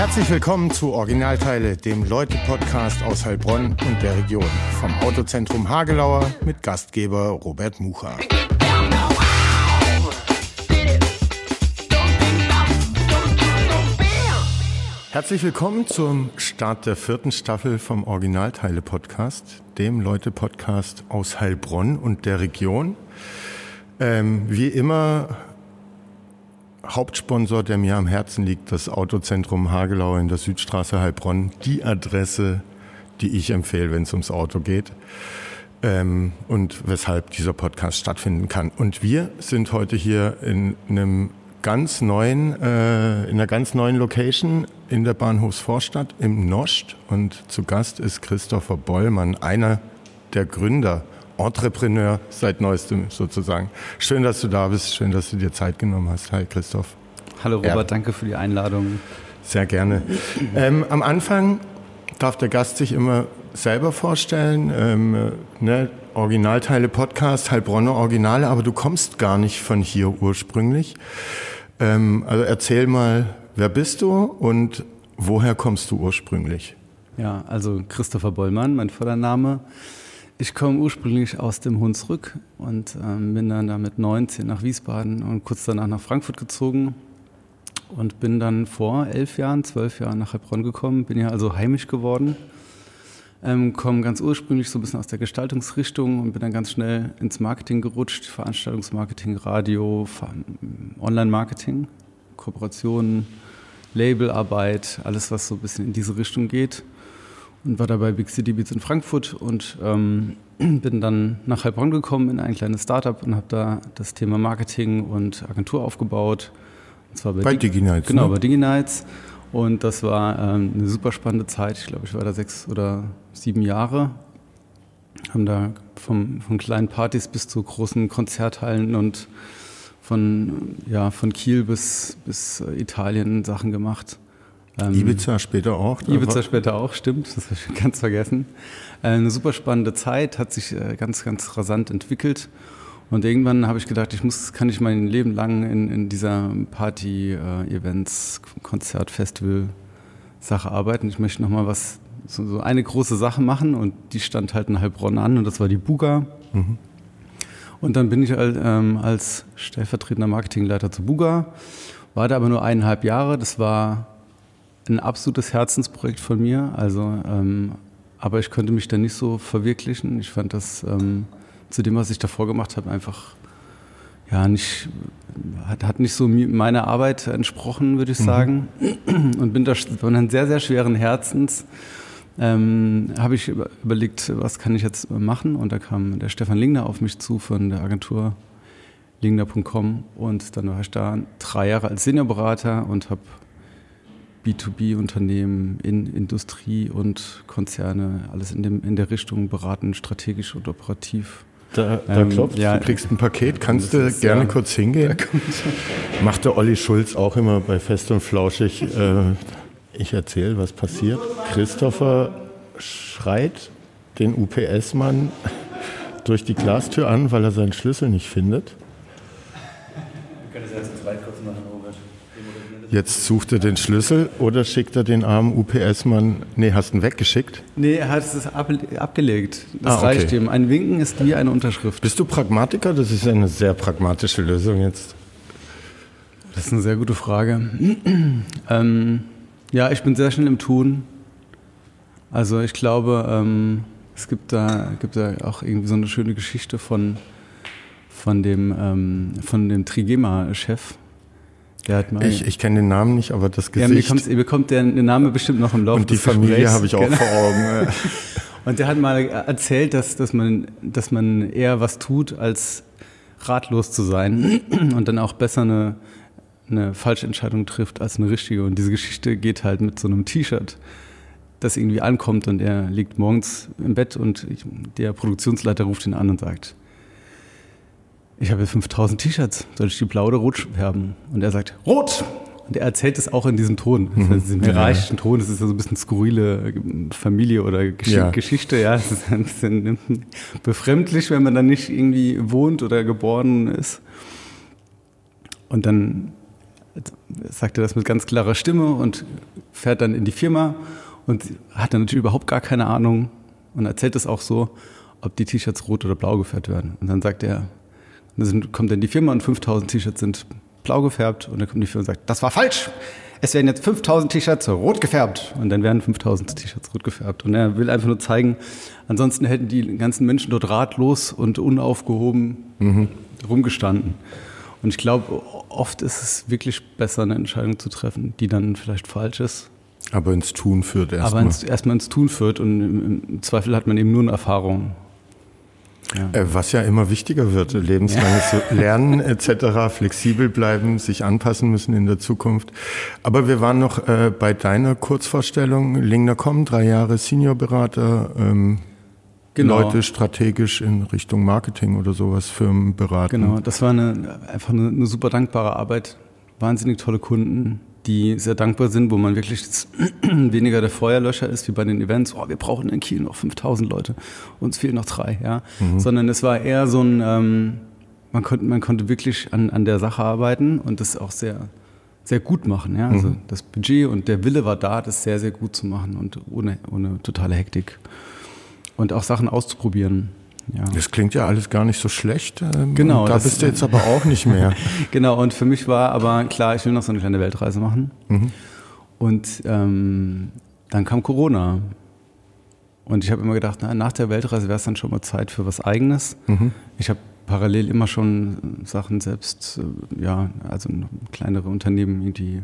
Herzlich willkommen zu Originalteile, dem Leute-Podcast aus Heilbronn und der Region. Vom Autozentrum Hagelauer mit Gastgeber Robert Mucha. Herzlich willkommen zum Start der vierten Staffel vom Originalteile-Podcast, dem Leute-Podcast aus Heilbronn und der Region. Ähm, wie immer Hauptsponsor, der mir am Herzen liegt, das Autozentrum Hagelau in der Südstraße Heilbronn. Die Adresse, die ich empfehle, wenn es ums Auto geht. Ähm, und weshalb dieser Podcast stattfinden kann. Und wir sind heute hier in einem ganz neuen, äh, in einer ganz neuen Location in der Bahnhofsvorstadt im Nost. Und zu Gast ist Christopher Bollmann, einer der Gründer Entrepreneur seit neuestem sozusagen. Schön, dass du da bist. Schön, dass du dir Zeit genommen hast. Hi, Christoph. Hallo Robert, ja. danke für die Einladung. Sehr gerne. Ähm, am Anfang darf der Gast sich immer selber vorstellen. Ähm, ne? Originalteile Podcast, Heilbronner Originale, aber du kommst gar nicht von hier ursprünglich. Ähm, also erzähl mal, wer bist du und woher kommst du ursprünglich? Ja, also Christopher Bollmann, mein Vordername. Ich komme ursprünglich aus dem Hunsrück und ähm, bin dann da mit 19 nach Wiesbaden und kurz danach nach Frankfurt gezogen und bin dann vor elf Jahren, zwölf Jahren nach Heilbronn gekommen, bin ja also heimisch geworden, ähm, komme ganz ursprünglich so ein bisschen aus der Gestaltungsrichtung und bin dann ganz schnell ins Marketing gerutscht, Veranstaltungsmarketing, Radio, Online-Marketing, Kooperationen, Labelarbeit, alles was so ein bisschen in diese Richtung geht und war dabei Big City Beats in Frankfurt und ähm, bin dann nach Heilbronn gekommen in ein kleines Startup und habe da das Thema Marketing und Agentur aufgebaut. Und zwar bei, bei DigiNights. Genau, ne? bei DigiNights. Und das war ähm, eine super spannende Zeit. Ich glaube, ich war da sechs oder sieben Jahre. Haben da vom, von kleinen Partys bis zu großen Konzerthallen und von, ja, von Kiel bis, bis Italien Sachen gemacht. Ähm, Ibiza später auch? Ibiza später auch, stimmt, das habe ich ganz vergessen. Äh, eine super spannende Zeit, hat sich äh, ganz, ganz rasant entwickelt. Und irgendwann habe ich gedacht, ich muss, kann ich mein Leben lang in, in dieser Party, äh, Events, Konzert, Festival Sache arbeiten. Ich möchte nochmal was, so, so, eine große Sache machen und die stand halt in Heilbronn an und das war die Buga. Mhm. Und dann bin ich halt, ähm, als stellvertretender Marketingleiter zu Buga, war da aber nur eineinhalb Jahre. Das war ein absolutes Herzensprojekt von mir. Also, ähm, aber ich konnte mich da nicht so verwirklichen. Ich fand das ähm, zu dem, was ich davor gemacht habe, einfach ja nicht hat, hat nicht so meiner Arbeit entsprochen, würde ich mhm. sagen. Mhm. Und bin da von einem sehr sehr schweren Herzens ähm, habe ich überlegt, was kann ich jetzt machen? Und da kam der Stefan Lingner auf mich zu von der Agentur lingner.com und dann war ich da drei Jahre als Seniorberater und habe B2B-Unternehmen in Industrie und Konzerne, alles in, dem, in der Richtung beraten, strategisch und operativ. Da, da ähm, klopft, ja, du kriegst ein Paket, kannst du ist, gerne ja, kurz hingehen. Macht der Olli Schulz auch immer bei Fest und Flauschig. Äh, ich erzähle, was passiert. Christopher schreit den UPS-Mann durch die Glastür an, weil er seinen Schlüssel nicht findet. Wir können das ja zu zweit kurz machen. Jetzt sucht er den Schlüssel oder schickt er den armen UPS-Mann? Nee, hast du ihn weggeschickt? Nee, er hat es ab, abgelegt. Das ah, okay. reicht ihm. Ein Winken ist wie eine Unterschrift. Bist du Pragmatiker? Das ist eine sehr pragmatische Lösung jetzt. Das ist eine sehr gute Frage. ähm, ja, ich bin sehr schnell im Tun. Also ich glaube, ähm, es gibt da, gibt da auch irgendwie so eine schöne Geschichte von, von dem, ähm, von dem Trigema-Chef ich, ich kenne den Namen nicht, aber das Gesicht. Ja, mir, kommt, mir kommt der, der Name bestimmt noch im Laufe Und die Familie habe ich auch genau. vor Augen. Und der hat mal erzählt, dass, dass, man, dass man eher was tut, als ratlos zu sein und dann auch besser eine, eine falsche Entscheidung trifft als eine richtige. Und diese Geschichte geht halt mit so einem T-Shirt, das irgendwie ankommt und er liegt morgens im Bett und ich, der Produktionsleiter ruft ihn an und sagt, ich habe 5000 T-Shirts, soll ich die blau oder rot färben? Und er sagt, rot! Und er erzählt es auch in diesem Ton, mhm. in diesem hierarchischen ja. Ton. Das ist ja so ein bisschen skurrile Familie oder Gesch ja. Geschichte. Ja, es ist ein bisschen befremdlich, wenn man dann nicht irgendwie wohnt oder geboren ist. Und dann sagt er das mit ganz klarer Stimme und fährt dann in die Firma und hat dann natürlich überhaupt gar keine Ahnung und erzählt es auch so, ob die T-Shirts rot oder blau gefärbt werden. Und dann sagt er, dann kommt dann die Firma und 5000 T-Shirts sind blau gefärbt und dann kommt die Firma und sagt, das war falsch. Es werden jetzt 5000 T-Shirts rot gefärbt und dann werden 5000 T-Shirts rot gefärbt. Und er will einfach nur zeigen, ansonsten hätten die ganzen Menschen dort ratlos und unaufgehoben mhm. rumgestanden. Und ich glaube, oft ist es wirklich besser, eine Entscheidung zu treffen, die dann vielleicht falsch ist. Aber ins Tun führt erstmal. Aber erstmal ins Tun führt und im, im Zweifel hat man eben nur eine Erfahrung. Ja. Äh, was ja immer wichtiger wird, lebenslanges ja. Lernen etc., flexibel bleiben, sich anpassen müssen in der Zukunft. Aber wir waren noch äh, bei deiner Kurzvorstellung, Lingner kommen, drei Jahre Seniorberater, ähm, genau. Leute strategisch in Richtung Marketing oder sowas, Firmen beraten. Genau, das war eine, einfach eine, eine super dankbare Arbeit, wahnsinnig tolle Kunden, die sehr dankbar sind, wo man wirklich weniger der Feuerlöscher ist, wie bei den Events, oh, wir brauchen in Kiel noch 5000 Leute, uns fehlen noch drei, ja. Mhm. Sondern es war eher so ein, ähm, man, konnte, man konnte wirklich an, an der Sache arbeiten und das auch sehr, sehr gut machen, ja. Also mhm. das Budget und der Wille war da, das sehr, sehr gut zu machen und ohne, ohne totale Hektik. Und auch Sachen auszuprobieren. Ja. Das klingt ja alles gar nicht so schlecht. Ähm, genau. da bist du jetzt aber auch nicht mehr. genau, und für mich war aber klar, ich will noch so eine kleine Weltreise machen. Mhm. Und ähm, dann kam Corona. Und ich habe immer gedacht, na, nach der Weltreise wäre es dann schon mal Zeit für was Eigenes. Mhm. Ich habe parallel immer schon Sachen selbst, äh, ja, also kleinere Unternehmen irgendwie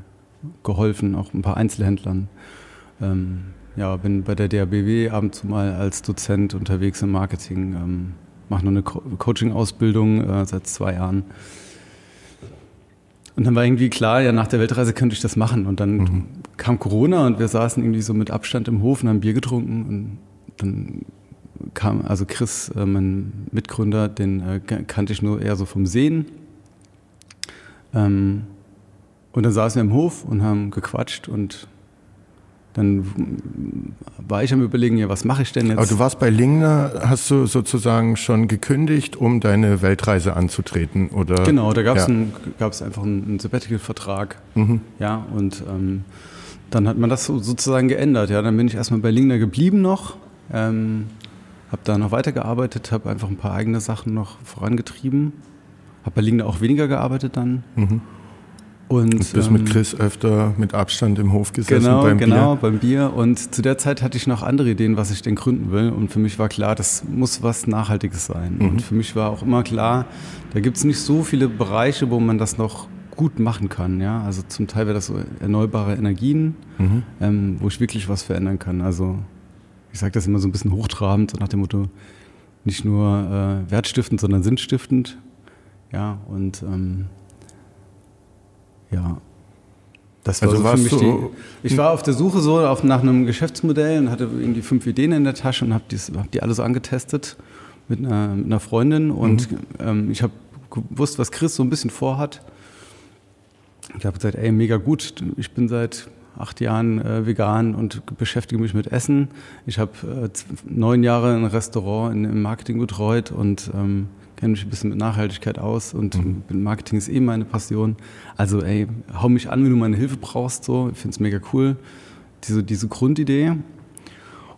geholfen, auch ein paar Einzelhändlern. Ähm, ja, bin bei der DABW ab und zu mal als Dozent unterwegs im Marketing, ähm, mache noch eine Co Coaching-Ausbildung äh, seit zwei Jahren. Und dann war irgendwie klar, ja, nach der Weltreise könnte ich das machen. Und dann mhm. kam Corona und wir saßen irgendwie so mit Abstand im Hof und haben Bier getrunken. Und dann kam, also Chris, äh, mein Mitgründer, den äh, kannte ich nur eher so vom Sehen. Ähm, und dann saßen wir im Hof und haben gequatscht und dann war ich am Überlegen, ja, was mache ich denn jetzt? Aber du warst bei Lingner, hast du sozusagen schon gekündigt, um deine Weltreise anzutreten, oder? Genau, da gab es ja. einfach einen, Sabbatical-Vertrag. Mhm. Ja, und ähm, dann hat man das so, sozusagen geändert. Ja, dann bin ich erstmal bei Lingner geblieben noch, ähm, habe da noch weitergearbeitet, habe einfach ein paar eigene Sachen noch vorangetrieben, habe bei Lingner auch weniger gearbeitet dann. Mhm. Und, und bist ähm, mit Chris öfter mit Abstand im Hof gesessen genau, beim Bier? Genau, beim Bier. Und zu der Zeit hatte ich noch andere Ideen, was ich denn gründen will. Und für mich war klar, das muss was Nachhaltiges sein. Mhm. Und für mich war auch immer klar, da gibt es nicht so viele Bereiche, wo man das noch gut machen kann. Ja? Also zum Teil wäre das so erneuerbare Energien, mhm. ähm, wo ich wirklich was verändern kann. Also ich sage das immer so ein bisschen hochtrabend, so nach dem Motto, nicht nur äh, wertstiftend, sondern sinnstiftend. Ja, und ähm, ja. Das war also so für mich die, ich war auf der Suche so auf, nach einem Geschäftsmodell und hatte irgendwie fünf Ideen in der Tasche und habe hab die alle so angetestet mit einer, mit einer Freundin und mhm. ähm, ich habe gewusst, was Chris so ein bisschen vorhat. Ich habe gesagt, ey, mega gut, ich bin seit acht Jahren äh, vegan und beschäftige mich mit Essen. Ich habe äh, neun Jahre ein Restaurant in, im Marketing betreut und ähm, kenne mich ein bisschen mit Nachhaltigkeit aus und mhm. Marketing ist eh meine Passion. Also ey, hau mich an, wenn du meine Hilfe brauchst. So, ich finde es mega cool. Diese, diese Grundidee.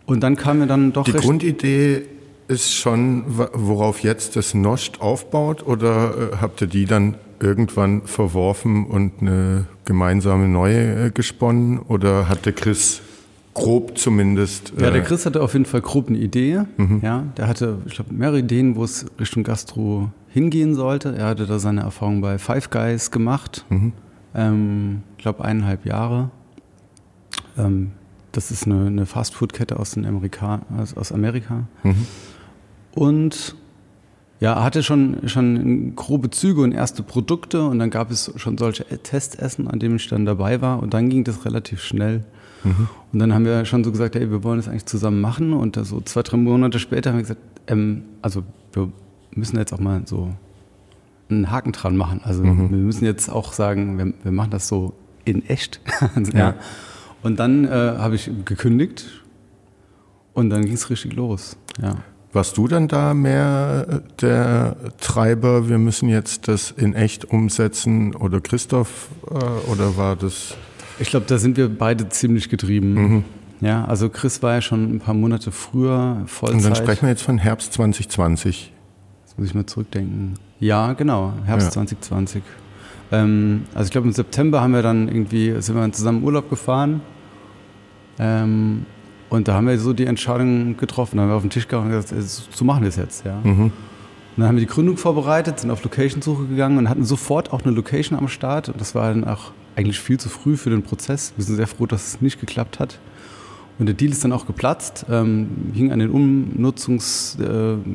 Und dann kam mir dann doch. Die Grundidee ist schon, worauf jetzt das Nost aufbaut, oder äh, habt ihr die dann irgendwann verworfen und eine gemeinsame neue äh, gesponnen? Oder hatte Chris grob zumindest. Ja, der äh, Chris hatte auf jeden Fall grob eine Idee. Mhm. Ja, der hatte, ich glaube, mehrere Ideen, wo es Richtung Gastro hingehen sollte. Er hatte da seine Erfahrung bei Five Guys gemacht. Mhm. Ähm, ich glaube, eineinhalb Jahre. Ähm, das ist eine, eine Fastfood-Kette aus, Amerika, aus Amerika. Mhm. Und ja, hatte schon, schon grobe Züge und erste Produkte und dann gab es schon solche Testessen, an denen ich dann dabei war und dann ging das relativ schnell. Mhm. Und dann haben wir schon so gesagt, hey, wir wollen das eigentlich zusammen machen. Und so zwei, drei Monate später haben wir gesagt, ähm, also wir müssen jetzt auch mal so einen Haken dran machen. Also mhm. wir müssen jetzt auch sagen, wir, wir machen das so in echt. ja. ja. Und dann äh, habe ich gekündigt und dann ging es richtig los. Ja. Warst du dann da mehr der Treiber, wir müssen jetzt das in echt umsetzen oder Christoph äh, oder war das Ich glaube, da sind wir beide ziemlich getrieben. Mhm. Ja, also Chris war ja schon ein paar Monate früher Vollzeit. Und dann sprechen wir jetzt von Herbst 2020. Jetzt muss ich mal zurückdenken. Ja, genau, Herbst ja. 2020. Ähm, also ich glaube im September haben wir dann irgendwie, sind wir zusammen Urlaub gefahren. Ähm, und da haben wir so die Entscheidung getroffen. Da haben wir auf den Tisch gehauen und gesagt, so machen wir es jetzt. Ja. Mhm. Und dann haben wir die Gründung vorbereitet, sind auf Location-Suche gegangen und hatten sofort auch eine Location am Start. Und das war dann auch eigentlich viel zu früh für den Prozess. Wir sind sehr froh, dass es nicht geklappt hat. Und der Deal ist dann auch geplatzt, ähm, hing an den Umnutzungskosten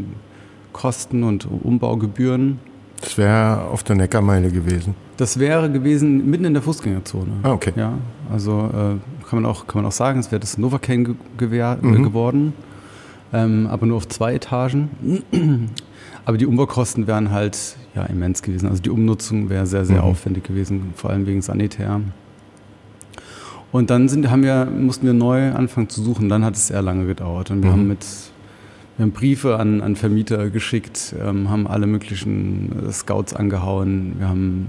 äh, und Umbaugebühren. Das wäre auf der Neckarmeile gewesen. Das wäre gewesen mitten in der Fußgängerzone. Ah, okay. Ja, also äh, kann, man auch, kann man auch sagen, es wäre das Novocaine ge äh, mhm. geworden, ähm, aber nur auf zwei Etagen. aber die Umbaukosten wären halt ja, immens gewesen. Also die Umnutzung wäre sehr, sehr mhm. aufwendig gewesen, vor allem wegen Sanitär. Und dann sind, haben wir, mussten wir neu anfangen zu suchen. Dann hat es sehr lange gedauert. Und wir mhm. haben mit wir haben Briefe an, an Vermieter geschickt, ähm, haben alle möglichen äh, Scouts angehauen. Wir haben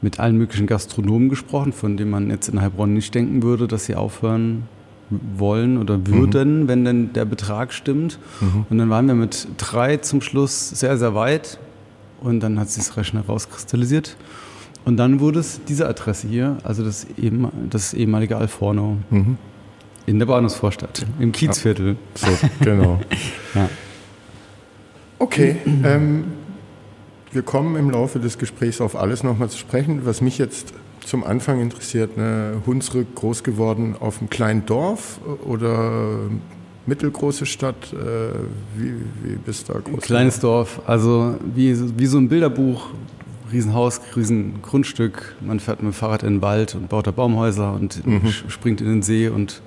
mit allen möglichen Gastronomen gesprochen, von denen man jetzt in Heilbronn nicht denken würde, dass sie aufhören wollen oder würden, mhm. wenn denn der Betrag stimmt. Mhm. Und dann waren wir mit drei zum Schluss sehr, sehr weit. Und dann hat sich das recht schnell rauskristallisiert. Und dann wurde es diese Adresse hier, also das, eben, das ehemalige Alforno. Mhm. In der Bahnhofsvorstadt, im Kiezviertel. Ja. So, genau. ja. Okay, ähm, wir kommen im Laufe des Gesprächs auf alles nochmal zu sprechen. Was mich jetzt zum Anfang interessiert, ne, Hunsrück groß geworden auf einem kleinen Dorf oder mittelgroße Stadt? Äh, wie, wie bist du da groß? Kleines Dorf, also wie, wie so ein Bilderbuch, Riesenhaus, Riesengrundstück. Man fährt mit dem Fahrrad in den Wald und baut da Baumhäuser und mhm. springt in den See und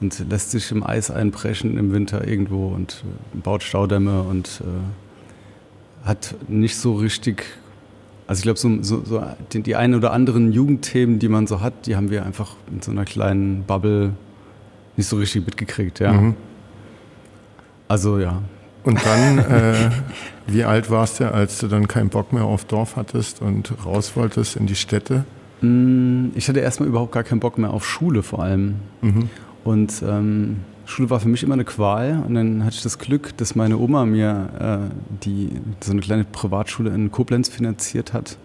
und lässt sich im Eis einpreschen im Winter irgendwo und äh, baut Staudämme und äh, hat nicht so richtig, also ich glaube, so, so, so die, die einen oder anderen Jugendthemen, die man so hat, die haben wir einfach in so einer kleinen Bubble nicht so richtig mitgekriegt, ja. Mhm. Also ja. Und dann, äh, wie alt warst du, als du dann keinen Bock mehr auf Dorf hattest und raus wolltest in die Städte? Mm, ich hatte erstmal überhaupt gar keinen Bock mehr auf Schule vor allem. Mhm. Und ähm, Schule war für mich immer eine Qual. Und dann hatte ich das Glück, dass meine Oma mir äh, die, so eine kleine Privatschule in Koblenz finanziert hat,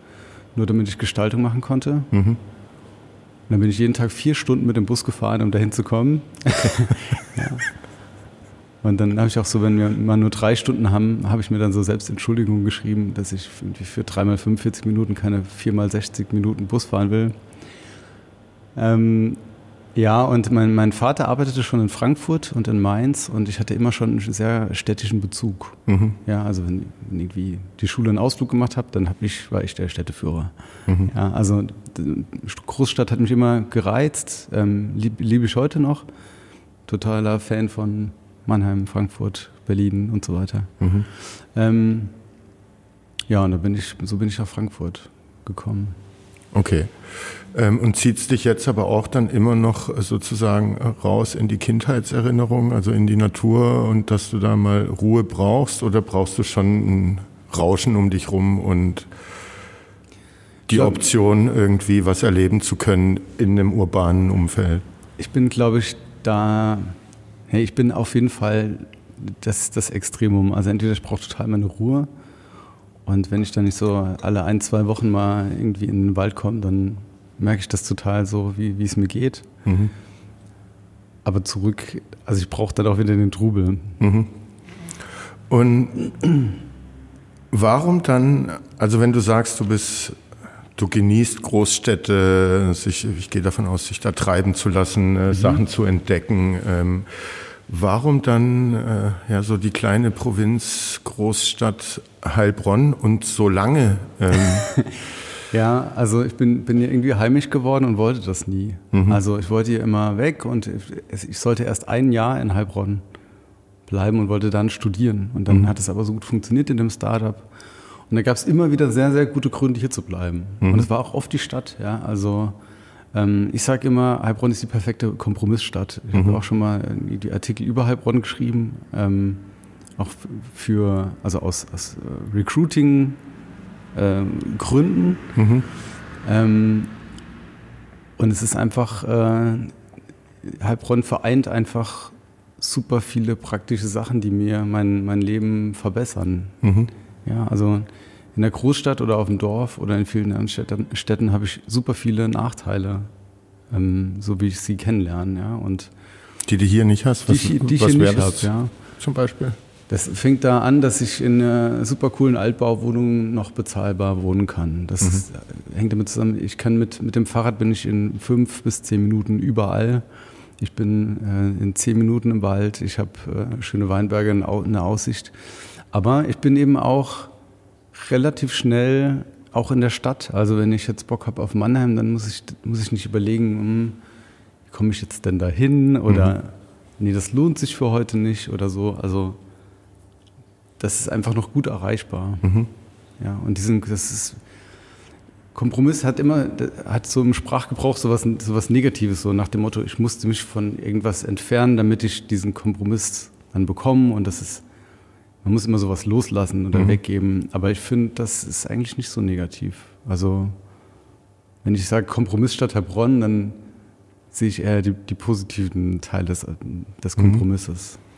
nur damit ich Gestaltung machen konnte. Mhm. Und dann bin ich jeden Tag vier Stunden mit dem Bus gefahren, um dahin zu kommen. ja. Und dann habe ich auch so, wenn wir mal nur drei Stunden haben, habe ich mir dann so selbst Entschuldigungen geschrieben, dass ich für dreimal 45 Minuten keine viermal 60 Minuten Bus fahren will. Ähm, ja, und mein, mein Vater arbeitete schon in Frankfurt und in Mainz und ich hatte immer schon einen sehr städtischen Bezug. Mhm. Ja, also wenn, wenn irgendwie die Schule einen Ausflug gemacht habe, dann hab ich, war ich der Städteführer. Mhm. Ja, also Großstadt hat mich immer gereizt, ähm, liebe lieb ich heute noch. Totaler Fan von Mannheim, Frankfurt, Berlin und so weiter. Mhm. Ähm, ja, und da bin ich, so bin ich nach Frankfurt gekommen. Okay. Ähm, und zieht dich jetzt aber auch dann immer noch sozusagen raus in die Kindheitserinnerung, also in die Natur und dass du da mal Ruhe brauchst oder brauchst du schon ein Rauschen um dich rum und die Option, irgendwie was erleben zu können in einem urbanen Umfeld? Ich bin, glaube ich, da, hey, ich bin auf jeden Fall das, das Extremum. Also entweder ich brauche total meine Ruhe und wenn ich dann nicht so alle ein, zwei Wochen mal irgendwie in den Wald komme, dann merke ich das total so, wie, wie es mir geht. Mhm. Aber zurück, also ich brauche dann auch wieder den Trubel. Mhm. Und warum dann, also wenn du sagst, du bist, du genießt Großstädte, sich, ich gehe davon aus, sich da treiben zu lassen, äh, mhm. Sachen zu entdecken, ähm, warum dann äh, ja so die kleine Provinz, Großstadt Heilbronn und so lange? Ähm, Ja, also ich bin, bin hier irgendwie heimisch geworden und wollte das nie. Mhm. Also ich wollte hier immer weg und ich sollte erst ein Jahr in Heilbronn bleiben und wollte dann studieren. Und dann mhm. hat es aber so gut funktioniert in dem Startup. Und da gab es immer wieder sehr, sehr gute Gründe, hier zu bleiben. Mhm. Und es war auch oft die Stadt. Ja, also ich sage immer, Heilbronn ist die perfekte Kompromissstadt. Ich habe mhm. auch schon mal die Artikel über Heilbronn geschrieben. Ähm, auch für, also aus, aus äh, Recruiting ähm. Mhm. Ähm, Und es ist einfach, äh, Heilbronn vereint einfach super viele praktische Sachen, die mir mein, mein Leben verbessern. Mhm. Ja, also in der Großstadt oder auf dem Dorf oder in vielen anderen Städten, Städten habe ich super viele Nachteile, ähm, so wie ich sie kennenlerne. Ja, und die du hier nicht hast? Was, die, die ich hier nicht habe, ja. Zum Beispiel? Das fängt da an, dass ich in einer super coolen Altbauwohnung noch bezahlbar wohnen kann. Das mhm. hängt damit zusammen. Ich kann mit, mit dem Fahrrad bin ich in fünf bis zehn Minuten überall. Ich bin äh, in zehn Minuten im Wald. Ich habe äh, schöne Weinberge in, in der Aussicht. Aber ich bin eben auch relativ schnell auch in der Stadt. Also wenn ich jetzt Bock habe auf Mannheim, dann muss ich, muss ich nicht überlegen, hm, wie komme ich jetzt denn da hin? Oder mhm. nee, das lohnt sich für heute nicht oder so. Also das ist einfach noch gut erreichbar. Mhm. Ja, und diesen, das ist, Kompromiss hat immer, hat so im Sprachgebrauch sowas, sowas Negatives, so nach dem Motto, ich musste mich von irgendwas entfernen, damit ich diesen Kompromiss dann bekomme und das ist, man muss immer sowas loslassen oder mhm. weggeben, aber ich finde, das ist eigentlich nicht so negativ. Also, wenn ich sage Kompromiss statt Heilbronn, dann sehe ich eher die, die positiven Teile des, des mhm. Kompromisses. Mhm.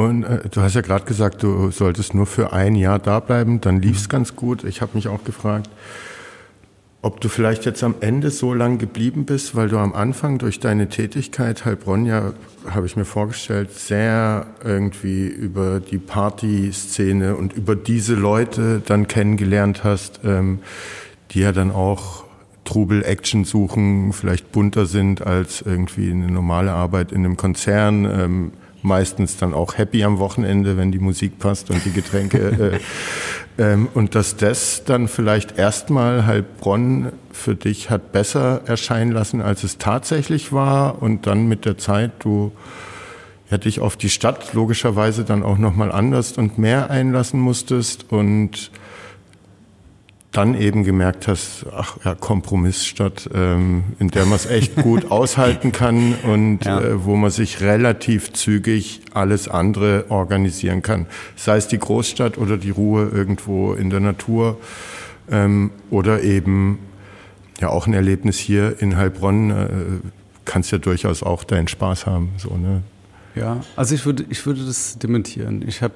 Und äh, du hast ja gerade gesagt, du solltest nur für ein Jahr da bleiben, dann lief es mhm. ganz gut. Ich habe mich auch gefragt, ob du vielleicht jetzt am Ende so lang geblieben bist, weil du am Anfang durch deine Tätigkeit Heilbronn ja, habe ich mir vorgestellt, sehr irgendwie über die Partyszene und über diese Leute dann kennengelernt hast, ähm, die ja dann auch Trubel, Action suchen, vielleicht bunter sind als irgendwie eine normale Arbeit in einem Konzern. Ähm, meistens dann auch happy am Wochenende, wenn die Musik passt und die Getränke. äh, ähm, und dass das dann vielleicht erstmal Heilbronn für dich hat besser erscheinen lassen, als es tatsächlich war. Und dann mit der Zeit du ja, dich auf die Stadt logischerweise dann auch nochmal anders und mehr einlassen musstest und dann eben gemerkt hast, ach ja, Kompromiss statt, ähm, in der man es echt gut aushalten kann und ja. äh, wo man sich relativ zügig alles andere organisieren kann. Sei es die Großstadt oder die Ruhe irgendwo in der Natur ähm, oder eben ja auch ein Erlebnis hier in Heilbronn. Äh, kannst ja durchaus auch deinen Spaß haben. So, ne? Ja, also ich würde, ich würde das dementieren. Ich habe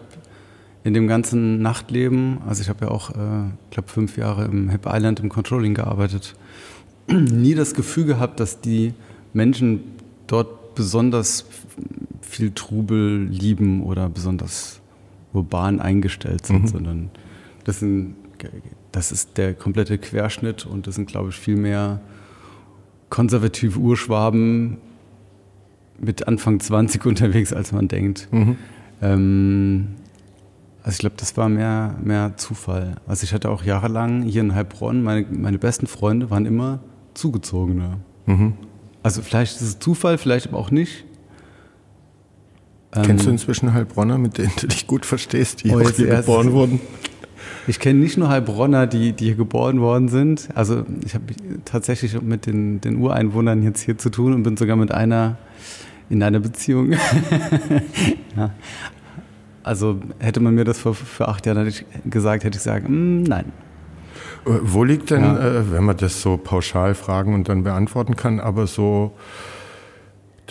in dem ganzen Nachtleben, also ich habe ja auch, äh, glaube fünf Jahre im Hip Island im Controlling gearbeitet, nie das Gefühl gehabt, dass die Menschen dort besonders viel Trubel lieben oder besonders urban eingestellt sind, mhm. sondern das, sind, das ist der komplette Querschnitt und das sind, glaube ich, viel mehr konservative Urschwaben mit Anfang 20 unterwegs, als man denkt. Mhm. Ähm, also ich glaube, das war mehr, mehr Zufall. Also ich hatte auch jahrelang hier in Heilbronn, meine, meine besten Freunde waren immer Zugezogene. Mhm. Also vielleicht ist es Zufall, vielleicht aber auch nicht. Kennst ähm, du inzwischen Heilbronner, mit denen du dich gut verstehst, die oh, hier geboren wurden? Ich kenne nicht nur Heilbronner, die, die hier geboren worden sind. Also ich habe tatsächlich mit den, den Ureinwohnern jetzt hier zu tun und bin sogar mit einer in einer Beziehung. ja. Also hätte man mir das vor, vor acht Jahren gesagt, hätte ich gesagt, mm, nein. Äh, wo liegt denn, ja. äh, wenn man das so pauschal fragen und dann beantworten kann, aber so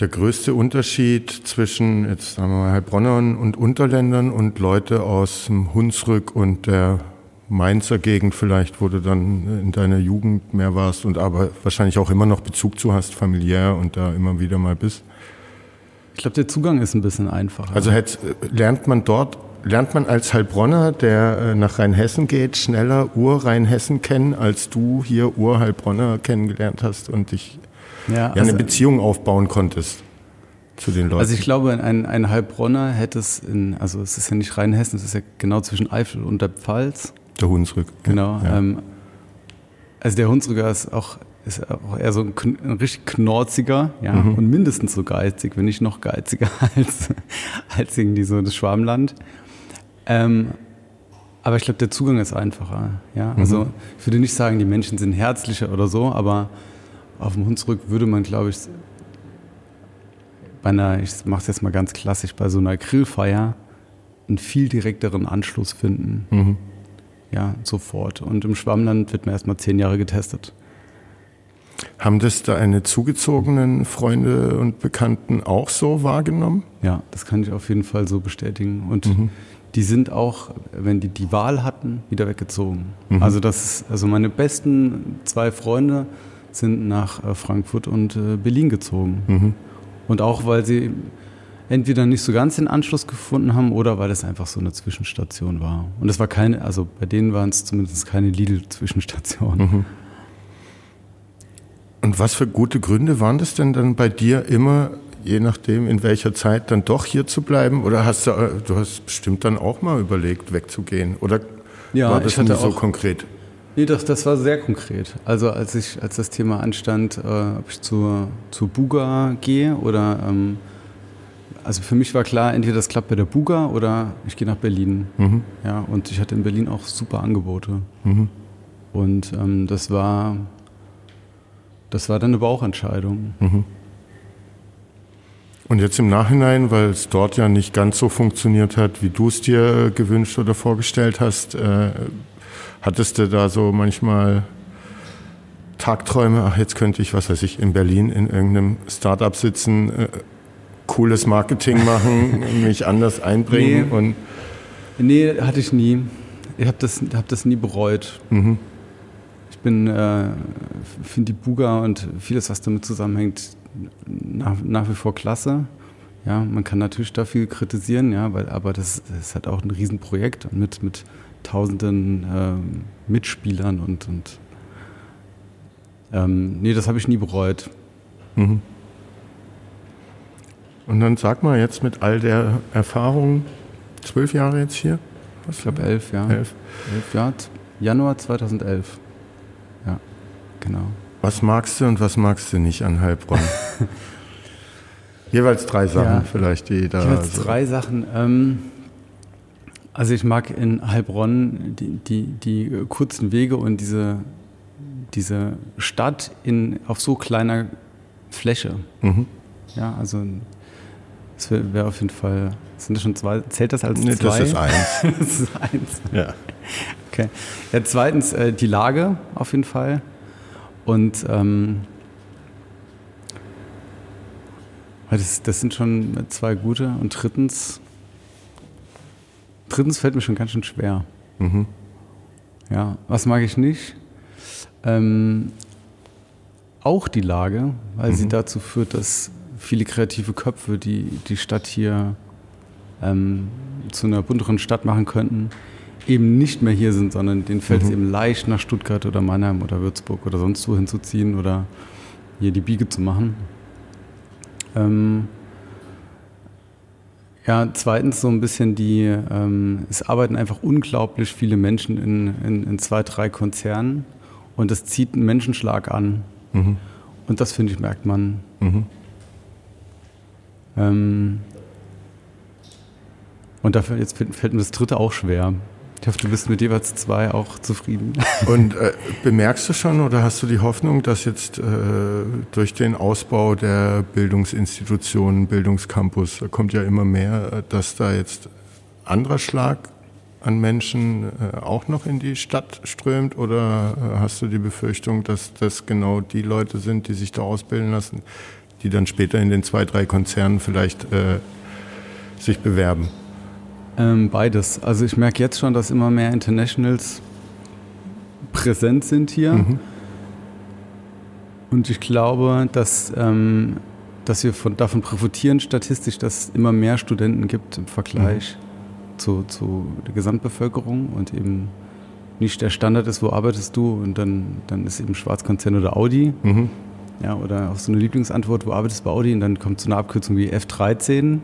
der größte Unterschied zwischen, jetzt sagen wir mal, Heilbronnern und Unterländern und Leute aus dem Hunsrück und der Mainzer Gegend vielleicht, wo du dann in deiner Jugend mehr warst und aber wahrscheinlich auch immer noch Bezug zu hast, familiär und da immer wieder mal bist? Ich glaube, der Zugang ist ein bisschen einfacher. Also hätt, lernt man dort, lernt man als Heilbronner, der äh, nach Rheinhessen geht, schneller Ur-Rheinhessen kennen, als du hier Ur-Heilbronner kennengelernt hast und dich ja also, eine Beziehung aufbauen konntest zu den Leuten? Also ich glaube, ein, ein Heilbronner hätte es in, also es ist ja nicht Rheinhessen, es ist ja genau zwischen Eifel und der Pfalz. Der Hunsrück. Genau. Ja. Ähm, also der Hunsrücker ist auch ist auch eher so ein, ein richtig knorziger, ja, mhm. und mindestens so geizig, wenn nicht noch geiziger als, als irgendwie so das Schwarmland. Ähm, aber ich glaube, der Zugang ist einfacher, ja. Also, mhm. ich würde nicht sagen, die Menschen sind herzlicher oder so, aber auf dem Hunsrück würde man, glaube ich, bei einer, ich mache es jetzt mal ganz klassisch, bei so einer Grillfeier einen viel direkteren Anschluss finden. Mhm. Ja, sofort. Und im Schwammland wird man erstmal zehn Jahre getestet. Haben das deine zugezogenen Freunde und Bekannten auch so wahrgenommen? Ja, das kann ich auf jeden Fall so bestätigen. Und mhm. die sind auch, wenn die die Wahl hatten, wieder weggezogen. Mhm. Also das ist, also meine besten zwei Freunde sind nach äh, Frankfurt und äh, Berlin gezogen. Mhm. Und auch weil sie entweder nicht so ganz den Anschluss gefunden haben oder weil es einfach so eine Zwischenstation war. Und es war keine, also bei denen waren es zumindest keine Lidl-Zwischenstation. Und was für gute Gründe waren das denn dann bei dir immer, je nachdem in welcher Zeit, dann doch hier zu bleiben? Oder hast du, du hast bestimmt dann auch mal überlegt, wegzugehen? Oder ja, war das nie so konkret? Nee, das, das war sehr konkret. Also als ich, als das Thema anstand, äh, ob ich zur, zur Buga gehe oder ähm, also für mich war klar, entweder das klappt bei der Buga oder ich gehe nach Berlin. Mhm. Ja, und ich hatte in Berlin auch super Angebote. Mhm. Und ähm, das war das war dann eine Bauchentscheidung. Mhm. Und jetzt im Nachhinein, weil es dort ja nicht ganz so funktioniert hat, wie du es dir gewünscht oder vorgestellt hast, äh, hattest du da so manchmal Tagträume, ach, jetzt könnte ich, was weiß ich, in Berlin in irgendeinem Startup sitzen, äh, cooles Marketing machen, mich anders einbringen nee. und. Nee, hatte ich nie. Ich habe das, hab das nie bereut. Mhm bin, äh, finde die Buga und vieles, was damit zusammenhängt, nach, nach wie vor klasse. Ja, man kann natürlich da viel kritisieren, ja, weil, aber das, das ist halt auch ein Riesenprojekt mit, mit tausenden äh, Mitspielern und, und ähm, nee, das habe ich nie bereut. Mhm. Und dann sag mal jetzt mit all der Erfahrung, zwölf Jahre jetzt hier? Was? Ich glaube elf, ja. Elf. elf ja, Januar 2011. Genau. Was magst du und was magst du nicht an Heilbronn? Jeweils drei Sachen ja, vielleicht, die da. Jeweils so. drei Sachen. Ähm, also ich mag in Heilbronn die, die, die kurzen Wege und diese, diese Stadt in, auf so kleiner Fläche. Mhm. Ja, also das wäre wär auf jeden Fall. Sind das schon zwei? Zählt das als nee, zwei? Das ist eins. das ist eins. Ja. Okay. Ja, zweitens äh, die Lage auf jeden Fall. Und ähm, das, das sind schon zwei gute. Und drittens, drittens fällt mir schon ganz schön schwer. Mhm. Ja, was mag ich nicht? Ähm, auch die Lage, weil mhm. sie dazu führt, dass viele kreative Köpfe, die die Stadt hier ähm, zu einer bunteren Stadt machen könnten, eben nicht mehr hier sind, sondern denen fällt es mhm. eben leicht, nach Stuttgart oder Mannheim oder Würzburg oder sonst wo hinzuziehen oder hier die Biege zu machen. Ähm ja, zweitens so ein bisschen die, ähm, es arbeiten einfach unglaublich viele Menschen in, in, in, zwei, drei Konzernen und das zieht einen Menschenschlag an. Mhm. Und das, finde ich, merkt man. Mhm. Ähm und dafür, jetzt fällt mir das dritte auch schwer. Ich hoffe, du bist mit jeweils zwei auch zufrieden. Und äh, bemerkst du schon oder hast du die Hoffnung, dass jetzt äh, durch den Ausbau der Bildungsinstitutionen, Bildungscampus, da kommt ja immer mehr, dass da jetzt anderer Schlag an Menschen äh, auch noch in die Stadt strömt? Oder äh, hast du die Befürchtung, dass das genau die Leute sind, die sich da ausbilden lassen, die dann später in den zwei, drei Konzernen vielleicht äh, sich bewerben? Ähm, beides. Also ich merke jetzt schon, dass immer mehr Internationals präsent sind hier. Mhm. Und ich glaube, dass, ähm, dass wir von, davon profitieren statistisch, dass es immer mehr Studenten gibt im Vergleich mhm. zu, zu der Gesamtbevölkerung und eben nicht der Standard ist, wo arbeitest du und dann, dann ist eben Schwarzkonzern oder Audi. Mhm. Ja, oder auch so eine Lieblingsantwort, wo arbeitest du bei Audi und dann kommt so eine Abkürzung wie F13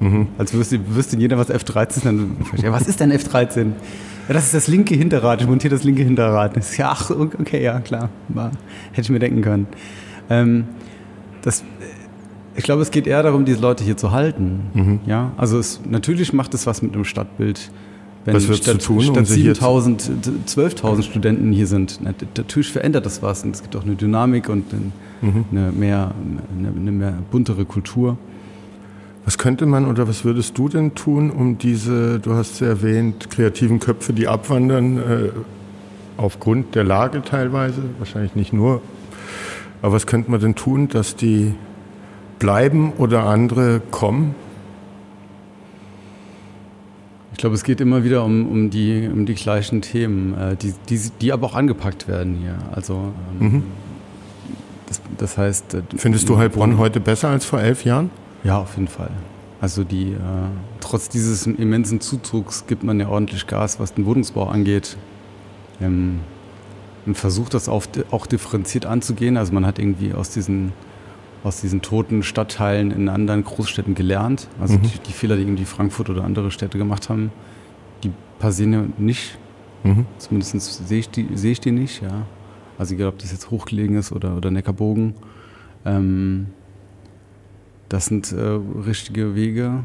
Mhm. Als wüsste, wüsste jeder, was F13 ist. Dann, ja, was ist denn F13? Ja, das ist das linke Hinterrad. Ich montiere das linke Hinterrad. Ja, ach, okay, ja, klar. War, hätte ich mir denken können. Ähm, das, ich glaube, es geht eher darum, diese Leute hier zu halten. Mhm. Ja, also es, natürlich macht es was mit einem Stadtbild. Wenn was wird statt, tun, statt um 7.000, 12.000 Studenten hier sind, natürlich verändert das was. Und es gibt auch eine Dynamik und eine, mhm. eine mehr, eine, eine mehr buntere Kultur. Was könnte man oder was würdest du denn tun, um diese, du hast ja erwähnt, kreativen Köpfe, die abwandern, äh, aufgrund der Lage teilweise, wahrscheinlich nicht nur, Aber was könnte man denn tun, dass die bleiben oder andere kommen? Ich glaube, es geht immer wieder um, um, die, um die gleichen Themen, äh, die, die, die aber auch angepackt werden hier. Also ähm, mhm. das, das, heißt. Äh, Findest du Heilbronn heute besser als vor elf Jahren? Ja, auf jeden Fall. Also die, äh, trotz dieses immensen Zuzugs gibt man ja ordentlich Gas, was den Wohnungsbau angeht. Ähm, und versucht das auch, auch differenziert anzugehen. Also man hat irgendwie aus diesen aus diesen toten Stadtteilen in anderen Großstädten gelernt. Also mhm. die, die, Fehler, die irgendwie Frankfurt oder andere Städte gemacht haben, die passieren ja nicht. Mhm. Zumindest sehe ich, die, sehe ich die nicht, ja. Also egal, ob das jetzt hochgelegen ist oder, oder Neckarbogen. Ähm, das sind äh, richtige Wege.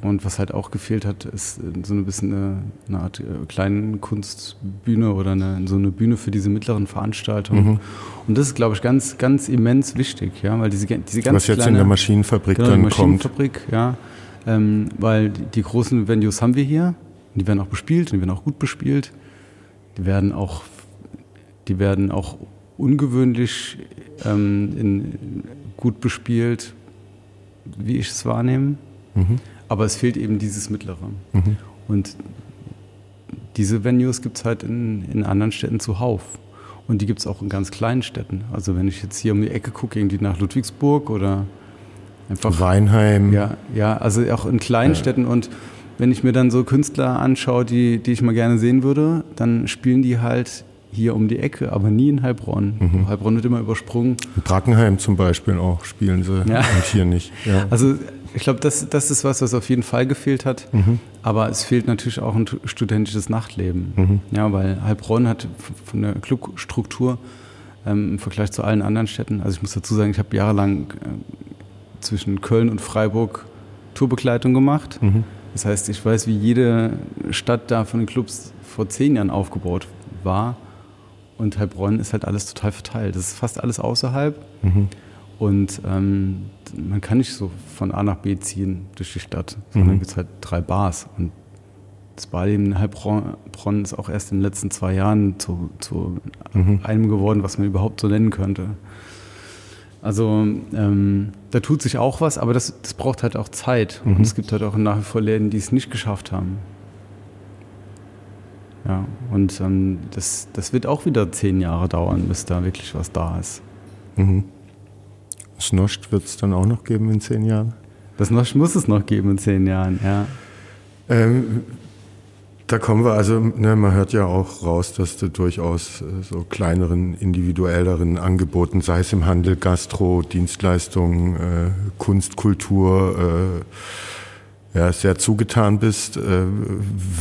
Und was halt auch gefehlt hat, ist so ein bisschen eine, eine Art äh, kleinen Kunstbühne oder eine, so eine Bühne für diese mittleren Veranstaltungen. Mhm. Und das ist, glaube ich, ganz, ganz immens wichtig, ja, weil diese, diese ganz Was jetzt kleine, in der Maschinenfabrik genau, dann Maschinenfabrik, kommt. ja, ähm, weil die, die, großen Venues haben wir hier, die werden auch bespielt und die werden auch gut bespielt. Die werden auch, die werden auch ungewöhnlich ähm, in, gut bespielt, wie ich es wahrnehme. Mhm. Aber es fehlt eben dieses Mittlere. Mhm. Und diese Venues gibt es halt in, in anderen Städten zuhauf. Und die gibt es auch in ganz kleinen Städten. Also wenn ich jetzt hier um die Ecke gucke, irgendwie nach Ludwigsburg oder einfach. Weinheim. Ja, ja, also auch in kleinen ja. Städten. Und wenn ich mir dann so Künstler anschaue, die, die ich mal gerne sehen würde, dann spielen die halt hier um die Ecke, aber nie in Heilbronn. Mhm. Heilbronn wird immer übersprungen. In Brackenheim zum Beispiel auch spielen sie ja. und hier nicht. Ja. Also ich glaube, das, das ist was, was auf jeden Fall gefehlt hat. Mhm. Aber es fehlt natürlich auch ein studentisches Nachtleben. Mhm. Ja, weil Heilbronn hat von der Clubstruktur ähm, im Vergleich zu allen anderen Städten, also ich muss dazu sagen, ich habe jahrelang äh, zwischen Köln und Freiburg Tourbegleitung gemacht. Mhm. Das heißt, ich weiß, wie jede Stadt da von den Clubs vor zehn Jahren aufgebaut war. Und Heilbronn ist halt alles total verteilt. Das ist fast alles außerhalb. Mhm. Und ähm, man kann nicht so von A nach B ziehen durch die Stadt, sondern mhm. gibt es halt drei Bars. Und das Barleben in Heilbronn ist auch erst in den letzten zwei Jahren zu, zu mhm. einem geworden, was man überhaupt so nennen könnte. Also ähm, da tut sich auch was, aber das, das braucht halt auch Zeit. Mhm. Und es gibt halt auch nach wie vor Läden, die es nicht geschafft haben. Ja, und ähm, das, das wird auch wieder zehn Jahre dauern, bis da wirklich was da ist. Mhm. Snoscht wird es dann auch noch geben in zehn Jahren? Das Snoscht muss es noch geben in zehn Jahren, ja. Ähm, da kommen wir, also ne, man hört ja auch raus, dass du durchaus äh, so kleineren, individuelleren Angeboten, sei es im Handel, Gastro, Dienstleistungen, äh, Kunst, Kultur, äh, ja, sehr zugetan bist. Äh,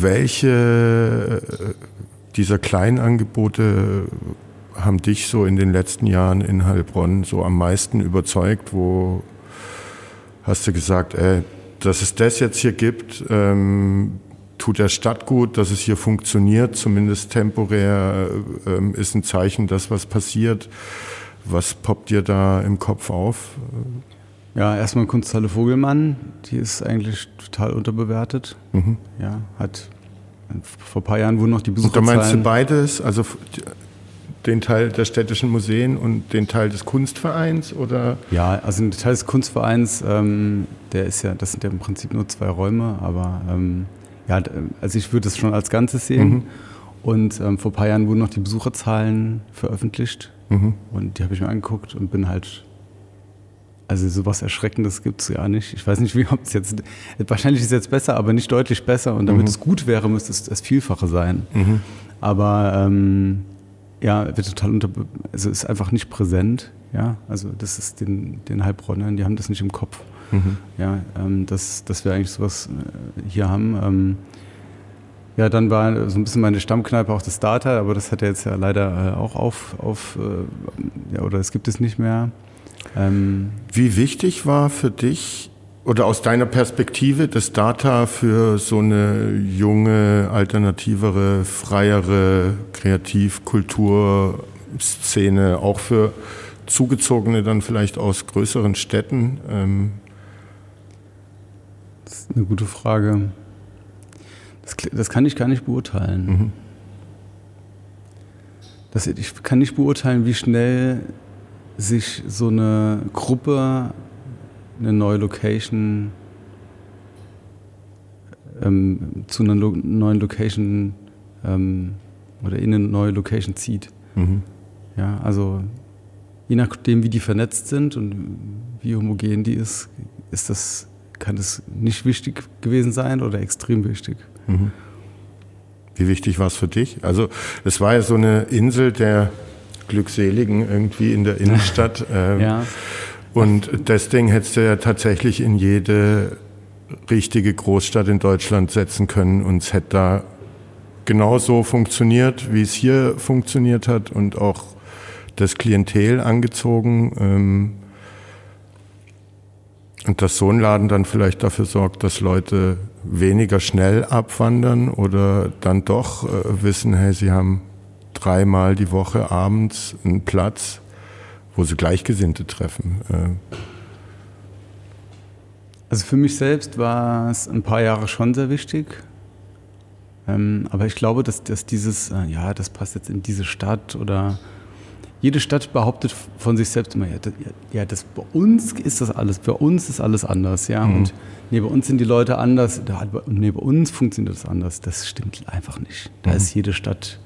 welche äh, dieser kleinen Angebote haben dich so in den letzten Jahren in Heilbronn so am meisten überzeugt? Wo hast du gesagt, ey, dass es das jetzt hier gibt, ähm, tut der Stadt gut, dass es hier funktioniert, zumindest temporär, ähm, ist ein Zeichen, dass was passiert. Was poppt dir da im Kopf auf? Ja, erstmal Kunsthalle Vogelmann, die ist eigentlich total unterbewertet. Mhm. Ja, hat vor ein paar Jahren wurden noch die Besucherzahlen... Und da meinst du beides, also den Teil der städtischen Museen und den Teil des Kunstvereins oder? Ja, also der Teil des Kunstvereins, ähm, der ist ja, das sind ja im Prinzip nur zwei Räume, aber ähm, ja, also ich würde es schon als Ganzes sehen. Mhm. Und ähm, vor ein paar Jahren wurden noch die Besucherzahlen veröffentlicht mhm. und die habe ich mir angeguckt und bin halt also sowas Erschreckendes gibt es ja nicht. Ich weiß nicht, wie ob es jetzt, wahrscheinlich ist es jetzt besser, aber nicht deutlich besser. Und damit mhm. es gut wäre, müsste es das Vielfache sein. Mhm. Aber ähm, ja, wird total unter, also ist einfach nicht präsent. Ja, also das ist den, den Heilbronnern, die haben das nicht im Kopf. Mhm. Ja, ähm, dass, dass wir eigentlich sowas äh, hier haben. Ähm, ja, dann war so ein bisschen meine Stammkneipe auch das Data, aber das hat ja jetzt ja leider äh, auch auf, auf äh, ja, oder es gibt es nicht mehr. Ähm, Wie wichtig war für dich oder aus deiner Perspektive das Data für so eine junge, alternativere, freiere Kreativkulturszene, auch für Zugezogene dann vielleicht aus größeren Städten? Ähm das ist eine gute Frage. Das, das kann ich gar nicht beurteilen. Mhm. Das, ich kann nicht beurteilen, wie schnell sich so eine Gruppe, eine neue Location ähm, zu einer Lo neuen Location ähm, oder in eine neue Location zieht. Mhm. Ja, also je nachdem, wie die vernetzt sind und wie homogen die ist, ist das, kann das nicht wichtig gewesen sein oder extrem wichtig. Mhm. Wie wichtig war es für dich? Also es war ja so eine Insel der Glückseligen irgendwie in der Innenstadt. Ähm, ja. Und das Ding hättest du ja tatsächlich in jede richtige Großstadt in Deutschland setzen können und es hätte da genauso funktioniert, wie es hier funktioniert hat und auch das Klientel angezogen. Ähm, und dass so ein Laden dann vielleicht dafür sorgt, dass Leute weniger schnell abwandern oder dann doch äh, wissen, hey, sie haben dreimal die Woche abends einen Platz, wo sie Gleichgesinnte treffen. Äh. Also für mich selbst war es ein paar Jahre schon sehr wichtig. Ähm, aber ich glaube, dass, dass dieses, äh, ja, das passt jetzt in diese Stadt oder jede Stadt behauptet von sich selbst immer, ja, das, ja, das bei uns ist das alles, bei uns ist alles anders, ja. Mhm. Und nee, bei uns sind die Leute anders, und nee, bei uns funktioniert das anders. Das stimmt einfach nicht. Da mhm. ist jede Stadt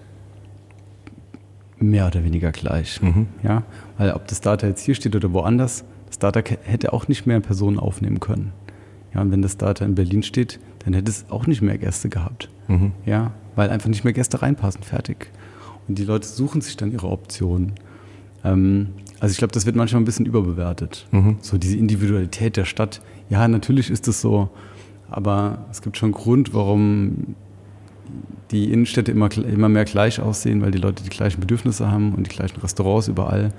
mehr oder weniger gleich. Mhm. Ja? Weil ob das Data jetzt hier steht oder woanders, das Data hätte auch nicht mehr Personen aufnehmen können. Ja, und wenn das Data in Berlin steht, dann hätte es auch nicht mehr Gäste gehabt. Mhm. Ja, weil einfach nicht mehr Gäste reinpassen, fertig. Und die Leute suchen sich dann ihre Optionen. Ähm, also ich glaube, das wird manchmal ein bisschen überbewertet. Mhm. So diese Individualität der Stadt. Ja, natürlich ist es so, aber es gibt schon Grund, warum die Innenstädte immer, immer mehr gleich aussehen, weil die Leute die gleichen Bedürfnisse haben und die gleichen Restaurants überall.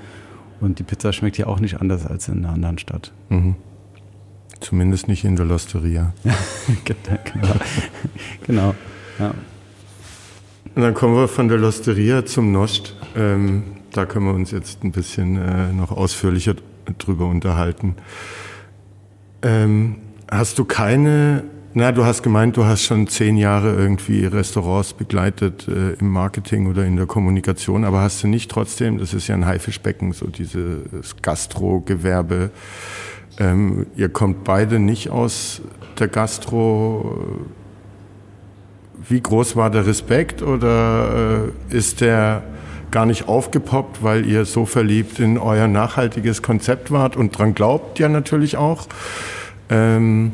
Und die Pizza schmeckt ja auch nicht anders als in einer anderen Stadt. Mhm. Zumindest nicht in der Losteria. genau. genau. Ja. Und dann kommen wir von der Losteria zum Nost. Ähm, da können wir uns jetzt ein bisschen äh, noch ausführlicher drüber unterhalten. Ähm, hast du keine na, du hast gemeint, du hast schon zehn Jahre irgendwie Restaurants begleitet äh, im Marketing oder in der Kommunikation, aber hast du nicht trotzdem, das ist ja ein Haifischbecken, so dieses Gastro-Gewerbe. Ähm, ihr kommt beide nicht aus der Gastro. Wie groß war der Respekt oder äh, ist der gar nicht aufgepoppt, weil ihr so verliebt in euer nachhaltiges Konzept wart und dran glaubt ja natürlich auch? Ähm,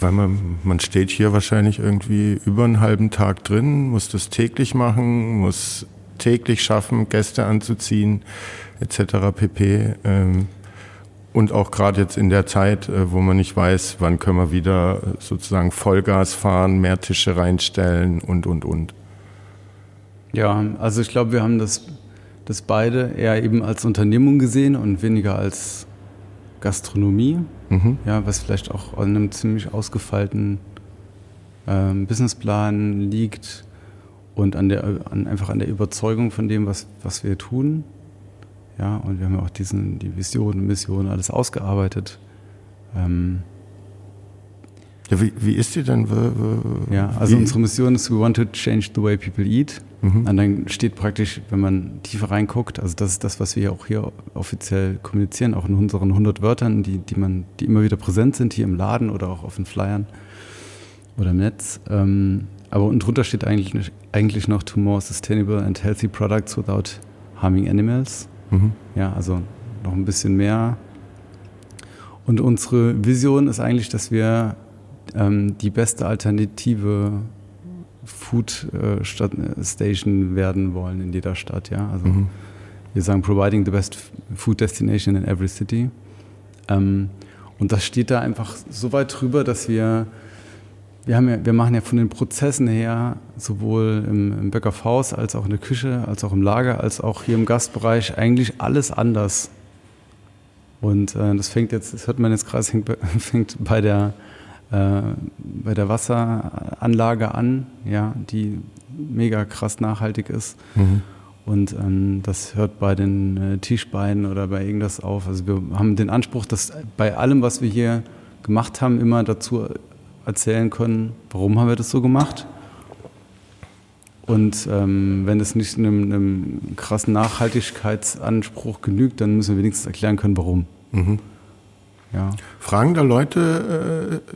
weil man, man steht hier wahrscheinlich irgendwie über einen halben Tag drin, muss das täglich machen, muss täglich schaffen, Gäste anzuziehen, etc. pp. Ähm, und auch gerade jetzt in der Zeit, äh, wo man nicht weiß, wann können wir wieder sozusagen Vollgas fahren, mehr Tische reinstellen und, und, und. Ja, also ich glaube, wir haben das, das beide eher eben als Unternehmung gesehen und weniger als Gastronomie, mhm. ja, was vielleicht auch an einem ziemlich ausgefeilten ähm, Businessplan liegt und an der, an, einfach an der Überzeugung von dem, was, was wir tun. Ja, und wir haben ja auch diesen, die Vision, Mission, alles ausgearbeitet. Ähm, ja, wie, wie ist die denn? Ja, also wie? unsere Mission ist, we want to change the way people eat. Mhm. Und dann steht praktisch, wenn man tiefer reinguckt, also das ist das, was wir auch hier offiziell kommunizieren, auch in unseren 100 Wörtern, die, die, man, die immer wieder präsent sind, hier im Laden oder auch auf den Flyern oder im Netz. Ähm, aber unten drunter steht eigentlich, eigentlich noch to more sustainable and healthy products without harming animals. Mhm. Ja, also noch ein bisschen mehr. Und unsere Vision ist eigentlich, dass wir ähm, die beste Alternative Food äh, Station werden wollen in jeder Stadt. Ja? Also mhm. wir sagen providing the best food destination in every city. Ähm, und das steht da einfach so weit drüber, dass wir wir, haben ja, wir machen ja von den Prozessen her sowohl im, im Bäckerhaus als auch in der Küche, als auch im Lager, als auch hier im Gastbereich eigentlich alles anders. Und äh, das fängt jetzt, das hört man jetzt gerade, fängt bei der äh, bei der Wasseranlage an, ja, die mega krass nachhaltig ist. Mhm. Und ähm, das hört bei den äh, Tischbeinen oder bei irgendwas auf. Also wir haben den Anspruch, dass bei allem, was wir hier gemacht haben, immer dazu erzählen können, warum haben wir das so gemacht. Und ähm, wenn es nicht einem, einem, krassen Nachhaltigkeitsanspruch genügt, dann müssen wir wenigstens erklären können, warum. Mhm. Ja. Fragen da Leute äh,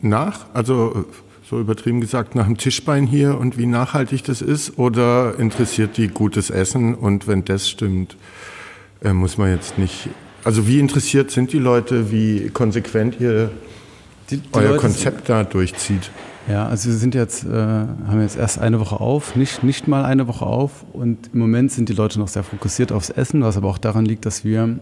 nach? Also so übertrieben gesagt, nach dem Tischbein hier und wie nachhaltig das ist? Oder interessiert die gutes Essen und wenn das stimmt, äh, muss man jetzt nicht. Also wie interessiert sind die Leute, wie konsequent ihr die, die euer Leute Konzept da durchzieht? Ja, also wir sind jetzt, äh, haben jetzt erst eine Woche auf, nicht, nicht mal eine Woche auf und im Moment sind die Leute noch sehr fokussiert aufs Essen, was aber auch daran liegt, dass wir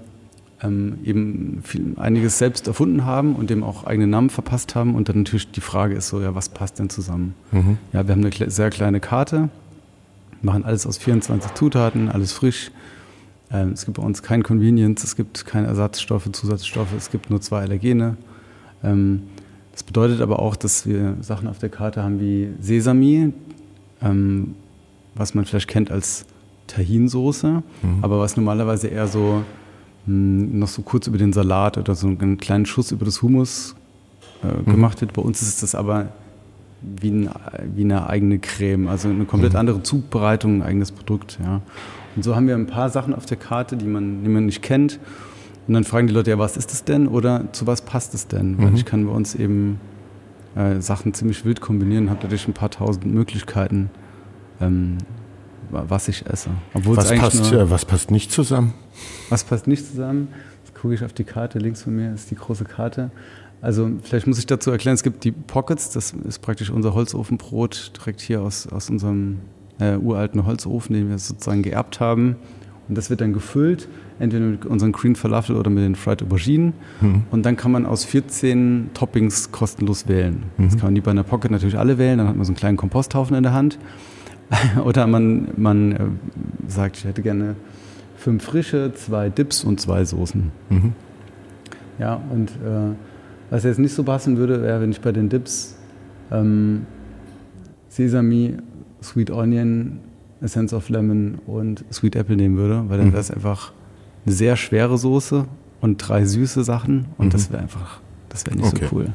ähm, eben viel, einiges selbst erfunden haben und dem auch eigene Namen verpasst haben und dann natürlich die Frage ist so, ja, was passt denn zusammen? Mhm. Ja, wir haben eine sehr kleine Karte, machen alles aus 24 Zutaten, alles frisch. Ähm, es gibt bei uns kein Convenience, es gibt keine Ersatzstoffe, Zusatzstoffe, es gibt nur zwei Allergene. Ähm, das bedeutet aber auch, dass wir Sachen auf der Karte haben wie Sesami, ähm, was man vielleicht kennt als Tahinsoße, mhm. aber was normalerweise eher so noch so kurz über den Salat oder so einen kleinen Schuss über das Humus äh, mhm. gemacht wird. Bei uns ist das aber wie, ein, wie, eine eigene Creme, also eine komplett mhm. andere Zubereitung, ein eigenes Produkt. Ja. Und so haben wir ein paar Sachen auf der Karte, die man, die man nicht kennt und dann fragen die Leute, ja, was ist es denn oder zu was passt es denn? Mhm. Weil ich kann bei uns eben äh, Sachen ziemlich wild kombinieren, habe dadurch ein paar tausend Möglichkeiten, ähm, was ich esse. Obwohl was, passt, nur, was passt nicht zusammen? Was passt nicht zusammen? Jetzt gucke ich auf die Karte, links von mir ist die große Karte. Also vielleicht muss ich dazu erklären, es gibt die Pockets, das ist praktisch unser Holzofenbrot direkt hier aus, aus unserem äh, uralten Holzofen, den wir sozusagen geerbt haben. Und das wird dann gefüllt, entweder mit unseren Green Falafel oder mit den Fried Auberginen. Mhm. Und dann kann man aus 14 Toppings kostenlos wählen. Mhm. Das kann man die bei einer Pocket natürlich alle wählen, dann hat man so einen kleinen Komposthaufen in der Hand. oder man, man äh, sagt, ich hätte gerne fünf frische, zwei Dips und zwei Soßen. Mhm. Ja, und äh, was jetzt nicht so passen würde, wäre, wenn ich bei den Dips ähm, Sesami, Sweet Onion, Essence of Lemon und Sweet Apple nehmen würde, weil dann mhm. wäre es einfach eine sehr schwere Soße und drei süße Sachen und mhm. das wäre einfach, das wäre nicht okay. so cool.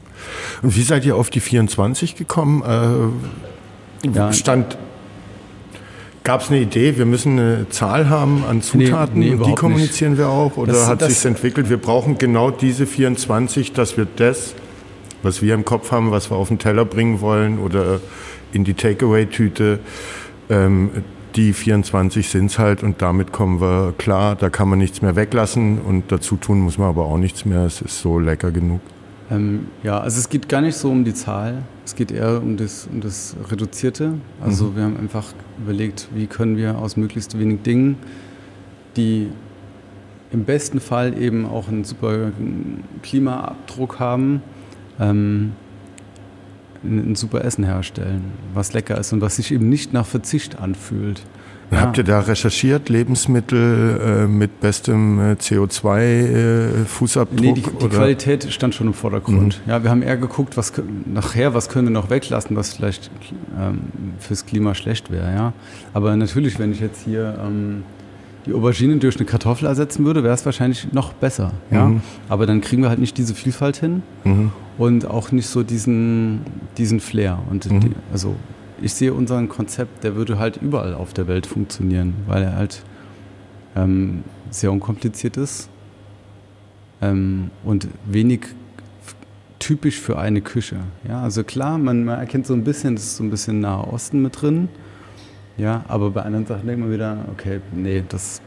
Und wie seid ihr auf die 24 gekommen? Äh, ja. Stand Gab es eine Idee, wir müssen eine Zahl haben an Zutaten nee, nee, die kommunizieren nicht. wir auch? Oder das, hat sich entwickelt, wir brauchen genau diese 24, dass wir das, was wir im Kopf haben, was wir auf den Teller bringen wollen oder in die Takeaway-Tüte, ähm, die 24 sind es halt und damit kommen wir klar. Da kann man nichts mehr weglassen und dazu tun muss man aber auch nichts mehr. Es ist so lecker genug. Ähm, ja, also es geht gar nicht so um die Zahl. Es geht eher um das, um das Reduzierte. Also mhm. wir haben einfach überlegt, wie können wir aus möglichst wenig Dingen, die im besten Fall eben auch einen super Klimaabdruck haben, ähm, ein super Essen herstellen, was lecker ist und was sich eben nicht nach Verzicht anfühlt. Ja. Habt ihr da recherchiert, Lebensmittel äh, mit bestem äh, CO2-Fußabdruck? Äh, nee, die, die Qualität stand schon im Vordergrund. Mhm. Ja, wir haben eher geguckt, was nachher, was können wir noch weglassen, was vielleicht ähm, fürs Klima schlecht wäre. Ja? Aber natürlich, wenn ich jetzt hier ähm, die Aubergine durch eine Kartoffel ersetzen würde, wäre es wahrscheinlich noch besser. Ja? Mhm. Aber dann kriegen wir halt nicht diese Vielfalt hin mhm. und auch nicht so diesen, diesen Flair. Und mhm. die, also ich sehe unseren Konzept, der würde halt überall auf der Welt funktionieren, weil er halt ähm, sehr unkompliziert ist ähm, und wenig typisch für eine Küche. Ja, also klar, man, man erkennt so ein bisschen, das ist so ein bisschen Nahe Osten mit drin. Ja, aber bei anderen Sachen denkt man wieder, okay, nee, das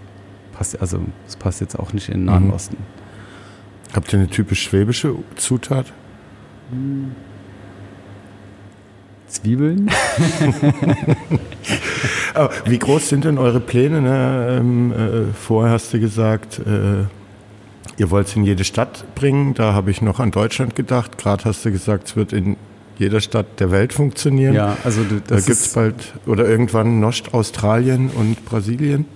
passt, also das passt jetzt auch nicht in den Nahen mhm. Osten. Habt ihr eine typisch schwäbische Zutat? Hm. Zwiebeln. wie groß sind denn eure Pläne? Ne? Ähm, äh, vorher hast du gesagt, äh, ihr wollt es in jede Stadt bringen. Da habe ich noch an Deutschland gedacht. Gerade hast du gesagt, es wird in jeder Stadt der Welt funktionieren. Ja, also da gibt es bald oder irgendwann Nost Australien und Brasilien.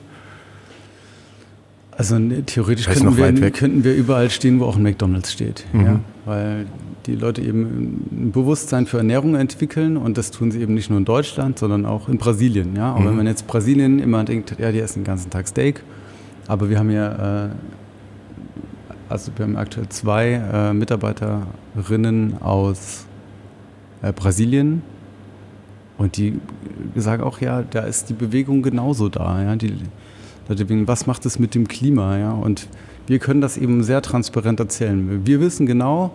Also ne, theoretisch könnten wir, könnten wir, überall stehen, wo auch ein McDonalds steht. Mhm. Ja? Weil die Leute eben ein Bewusstsein für Ernährung entwickeln und das tun sie eben nicht nur in Deutschland, sondern auch in Brasilien. Ja? Auch mhm. wenn man jetzt Brasilien immer denkt, ja, die essen den ganzen Tag Steak, aber wir haben ja, äh, also wir haben aktuell zwei äh, Mitarbeiterinnen aus äh, Brasilien Und die sagen auch, ja, da ist die Bewegung genauso da. Ja? Die Leute denken, was macht es mit dem Klima? Ja? Und wir können das eben sehr transparent erzählen. Wir wissen genau,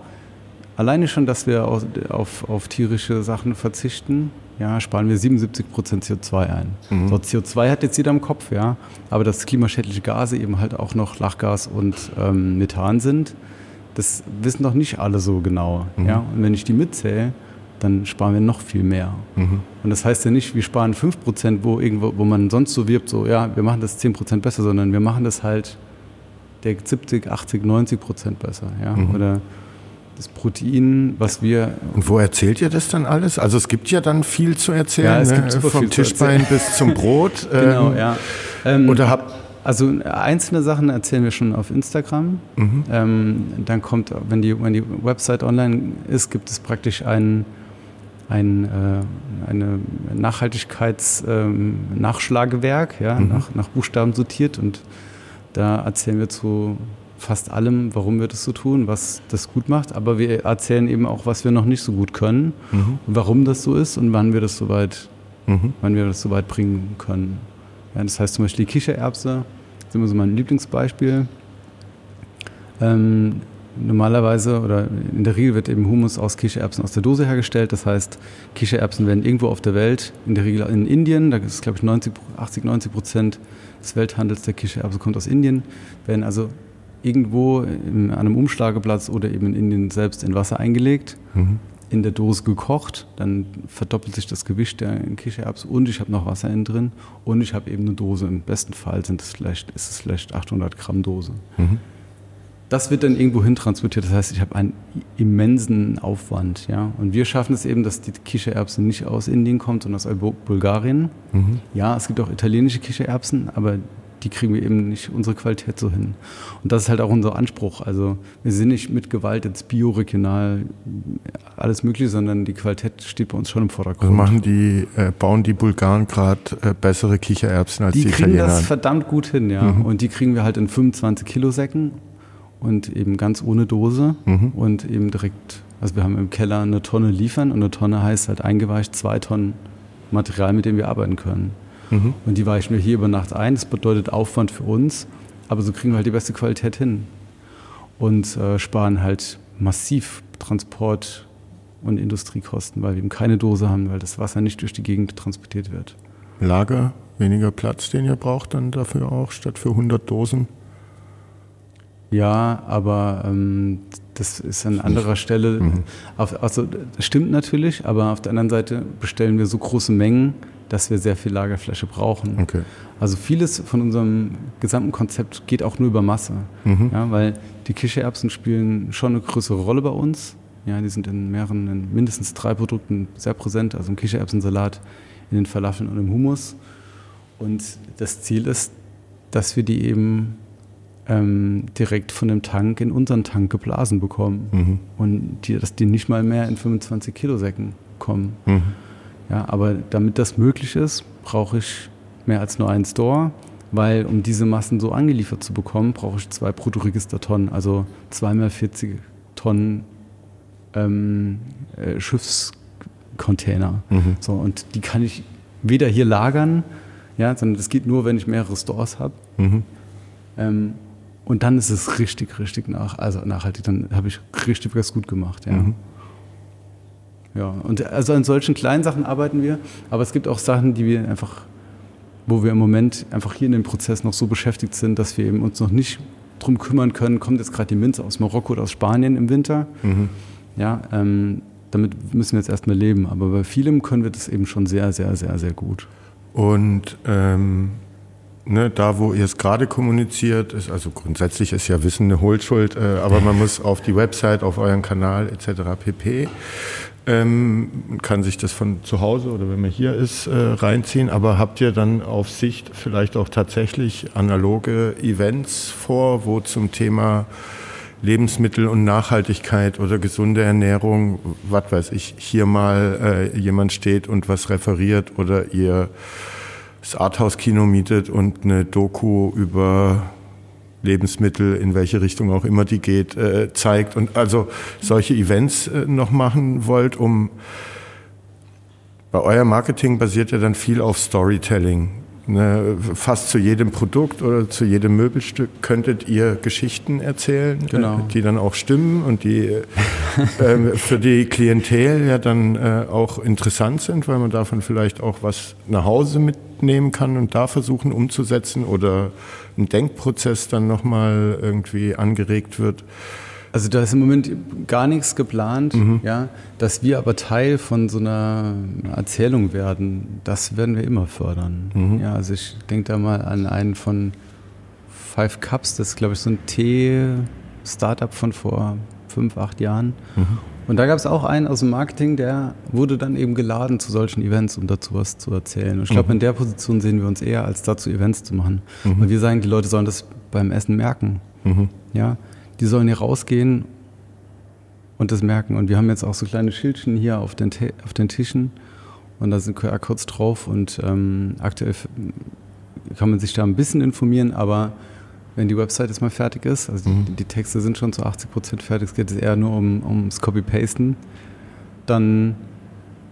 alleine schon, dass wir auf, auf, auf tierische Sachen verzichten, ja, sparen wir 77 Prozent CO2 ein. Mhm. So, CO2 hat jetzt jeder im Kopf, ja, aber dass klimaschädliche Gase eben halt auch noch Lachgas und ähm, Methan sind, das wissen doch nicht alle so genau. Mhm. Ja? Und wenn ich die mitzähle, dann sparen wir noch viel mehr. Mhm. Und das heißt ja nicht, wir sparen 5 Prozent, wo, irgendwo, wo man sonst so wirbt, so, ja, wir machen das 10 Prozent besser, sondern wir machen das halt der 70, 80, 90 Prozent besser. Ja? Mhm. Oder das Protein, was wir. Und wo erzählt ihr das dann alles? Also es gibt ja dann viel zu erzählen, ja, es ne? gibt super vom Tischbein bis zum Brot. genau, ähm, ja. Ähm, oder habt also einzelne Sachen erzählen wir schon auf Instagram. Mhm. Ähm, dann kommt, wenn die, wenn die Website online ist, gibt es praktisch ein, ein, äh, eine Nachhaltigkeits-Nachschlagewerk, ähm, ja, mhm. nach, nach Buchstaben sortiert. Und da erzählen wir zu fast allem, warum wir das so tun, was das gut macht. Aber wir erzählen eben auch, was wir noch nicht so gut können, mhm. warum das so ist und wann wir das soweit, mhm. wann wir das soweit bringen können. Ja, das heißt zum Beispiel die Kichererbse, das ist immer so mein Lieblingsbeispiel. Ähm, normalerweise oder in der Regel wird eben Humus aus Kichererbsen aus der Dose hergestellt. Das heißt, Kichererbsen werden irgendwo auf der Welt, in der Regel in Indien, da ist glaube ich 90, 80, 90 Prozent des Welthandels der Kichererbse kommt aus Indien, werden also irgendwo in, an einem Umschlageplatz oder eben in Indien selbst in Wasser eingelegt, mhm. in der Dose gekocht, dann verdoppelt sich das Gewicht der Kichererbsen und ich habe noch Wasser innen drin und ich habe eben eine Dose. Im besten Fall sind es vielleicht, ist es vielleicht 800 Gramm Dose. Mhm. Das wird dann irgendwo hin transportiert. Das heißt, ich habe einen immensen Aufwand. Ja? Und wir schaffen es eben, dass die Kichererbse nicht aus Indien kommt, sondern aus Bulgarien. Mhm. Ja, es gibt auch italienische Kichererbsen, aber die kriegen wir eben nicht unsere Qualität so hin. Und das ist halt auch unser Anspruch. Also wir sind nicht mit Gewalt jetzt bio-regional alles mögliche, sondern die Qualität steht bei uns schon im Vordergrund. Also machen die, äh, bauen die Bulgaren gerade äh, bessere Kichererbsen als die, die Italiener? Die kriegen das verdammt gut hin, ja. Mhm. Und die kriegen wir halt in 25 Kilo Säcken und eben ganz ohne Dose mhm. und eben direkt, also wir haben im Keller eine Tonne liefern und eine Tonne heißt halt eingeweicht zwei Tonnen Material, mit dem wir arbeiten können. Mhm. Und die weichen wir hier über Nacht ein. Das bedeutet Aufwand für uns, aber so kriegen wir halt die beste Qualität hin. Und äh, sparen halt massiv Transport- und Industriekosten, weil wir eben keine Dose haben, weil das Wasser nicht durch die Gegend transportiert wird. Lager, weniger Platz, den ihr braucht dann dafür auch, statt für 100 Dosen? Ja, aber ähm, das ist an anderer Stelle. Mhm. Auf, also das stimmt natürlich, aber auf der anderen Seite bestellen wir so große Mengen, dass wir sehr viel Lagerfläche brauchen. Okay. Also vieles von unserem gesamten Konzept geht auch nur über Masse, mhm. ja, weil die Kichererbsen spielen schon eine größere Rolle bei uns. Ja, die sind in mehreren, in mindestens drei Produkten sehr präsent, also im Kichererbsensalat, in den Falafeln und im Hummus. Und das Ziel ist, dass wir die eben ähm, direkt von dem Tank in unseren Tank geblasen bekommen mhm. und die, dass die nicht mal mehr in 25 Kilo Säcken kommen. Mhm. Ja, aber damit das möglich ist, brauche ich mehr als nur einen Store, weil um diese Massen so angeliefert zu bekommen, brauche ich zwei Bruttoregistertonnen, also zweimal 40 Tonnen ähm, äh, Schiffscontainer. Mhm. So, und die kann ich weder hier lagern, ja, sondern das geht nur, wenn ich mehrere Stores habe. Mhm. Ähm, und dann ist es richtig, richtig nach, also nachhaltig. Dann habe ich richtig was gut gemacht. Ja. Mhm. Ja, und also an solchen kleinen Sachen arbeiten wir, aber es gibt auch Sachen, die wir einfach, wo wir im Moment einfach hier in dem Prozess noch so beschäftigt sind, dass wir eben uns noch nicht drum kümmern können, kommt jetzt gerade die Minze aus Marokko oder aus Spanien im Winter. Mhm. Ja, ähm, damit müssen wir jetzt erstmal leben, aber bei vielem können wir das eben schon sehr, sehr, sehr, sehr gut. Und ähm, ne, da, wo ihr es gerade kommuniziert, ist, also grundsätzlich ist ja Wissen eine Hohlschuld, äh, aber man muss auf die Website, auf euren Kanal etc. pp. Ähm, kann sich das von zu Hause oder wenn man hier ist äh, reinziehen, aber habt ihr dann auf Sicht vielleicht auch tatsächlich analoge Events vor, wo zum Thema Lebensmittel und Nachhaltigkeit oder gesunde Ernährung, was weiß ich, hier mal äh, jemand steht und was referiert oder ihr das Arthouse-Kino mietet und eine Doku über Lebensmittel, in welche Richtung auch immer die geht, äh, zeigt und also solche Events äh, noch machen wollt, um bei euer Marketing basiert ja dann viel auf Storytelling. Ne, fast zu jedem Produkt oder zu jedem Möbelstück könntet ihr Geschichten erzählen, genau. äh, die dann auch stimmen und die äh, für die Klientel ja dann äh, auch interessant sind, weil man davon vielleicht auch was nach Hause mitnehmen kann und da versuchen umzusetzen oder ein Denkprozess dann nochmal irgendwie angeregt wird. Also da ist im Moment gar nichts geplant, mhm. ja. Dass wir aber Teil von so einer Erzählung werden, das werden wir immer fördern. Mhm. Ja, also ich denke da mal an einen von Five Cups, das ist glaube ich so ein Tee-Startup von vor fünf, acht Jahren. Mhm. Und da gab es auch einen aus dem Marketing, der wurde dann eben geladen zu solchen Events, um dazu was zu erzählen. Und ich glaube, mhm. in der Position sehen wir uns eher, als dazu Events zu machen. Mhm. Und wir sagen, die Leute sollen das beim Essen merken. Mhm. Ja, die sollen hier rausgehen und das merken. Und wir haben jetzt auch so kleine Schildchen hier auf den, auf den Tischen und da sind QR-Codes drauf und ähm, aktuell kann man sich da ein bisschen informieren, aber wenn die Website jetzt mal fertig ist, also mhm. die, die, Texte sind schon zu 80 Prozent fertig, es geht jetzt eher nur um, ums Copy-Pasten, dann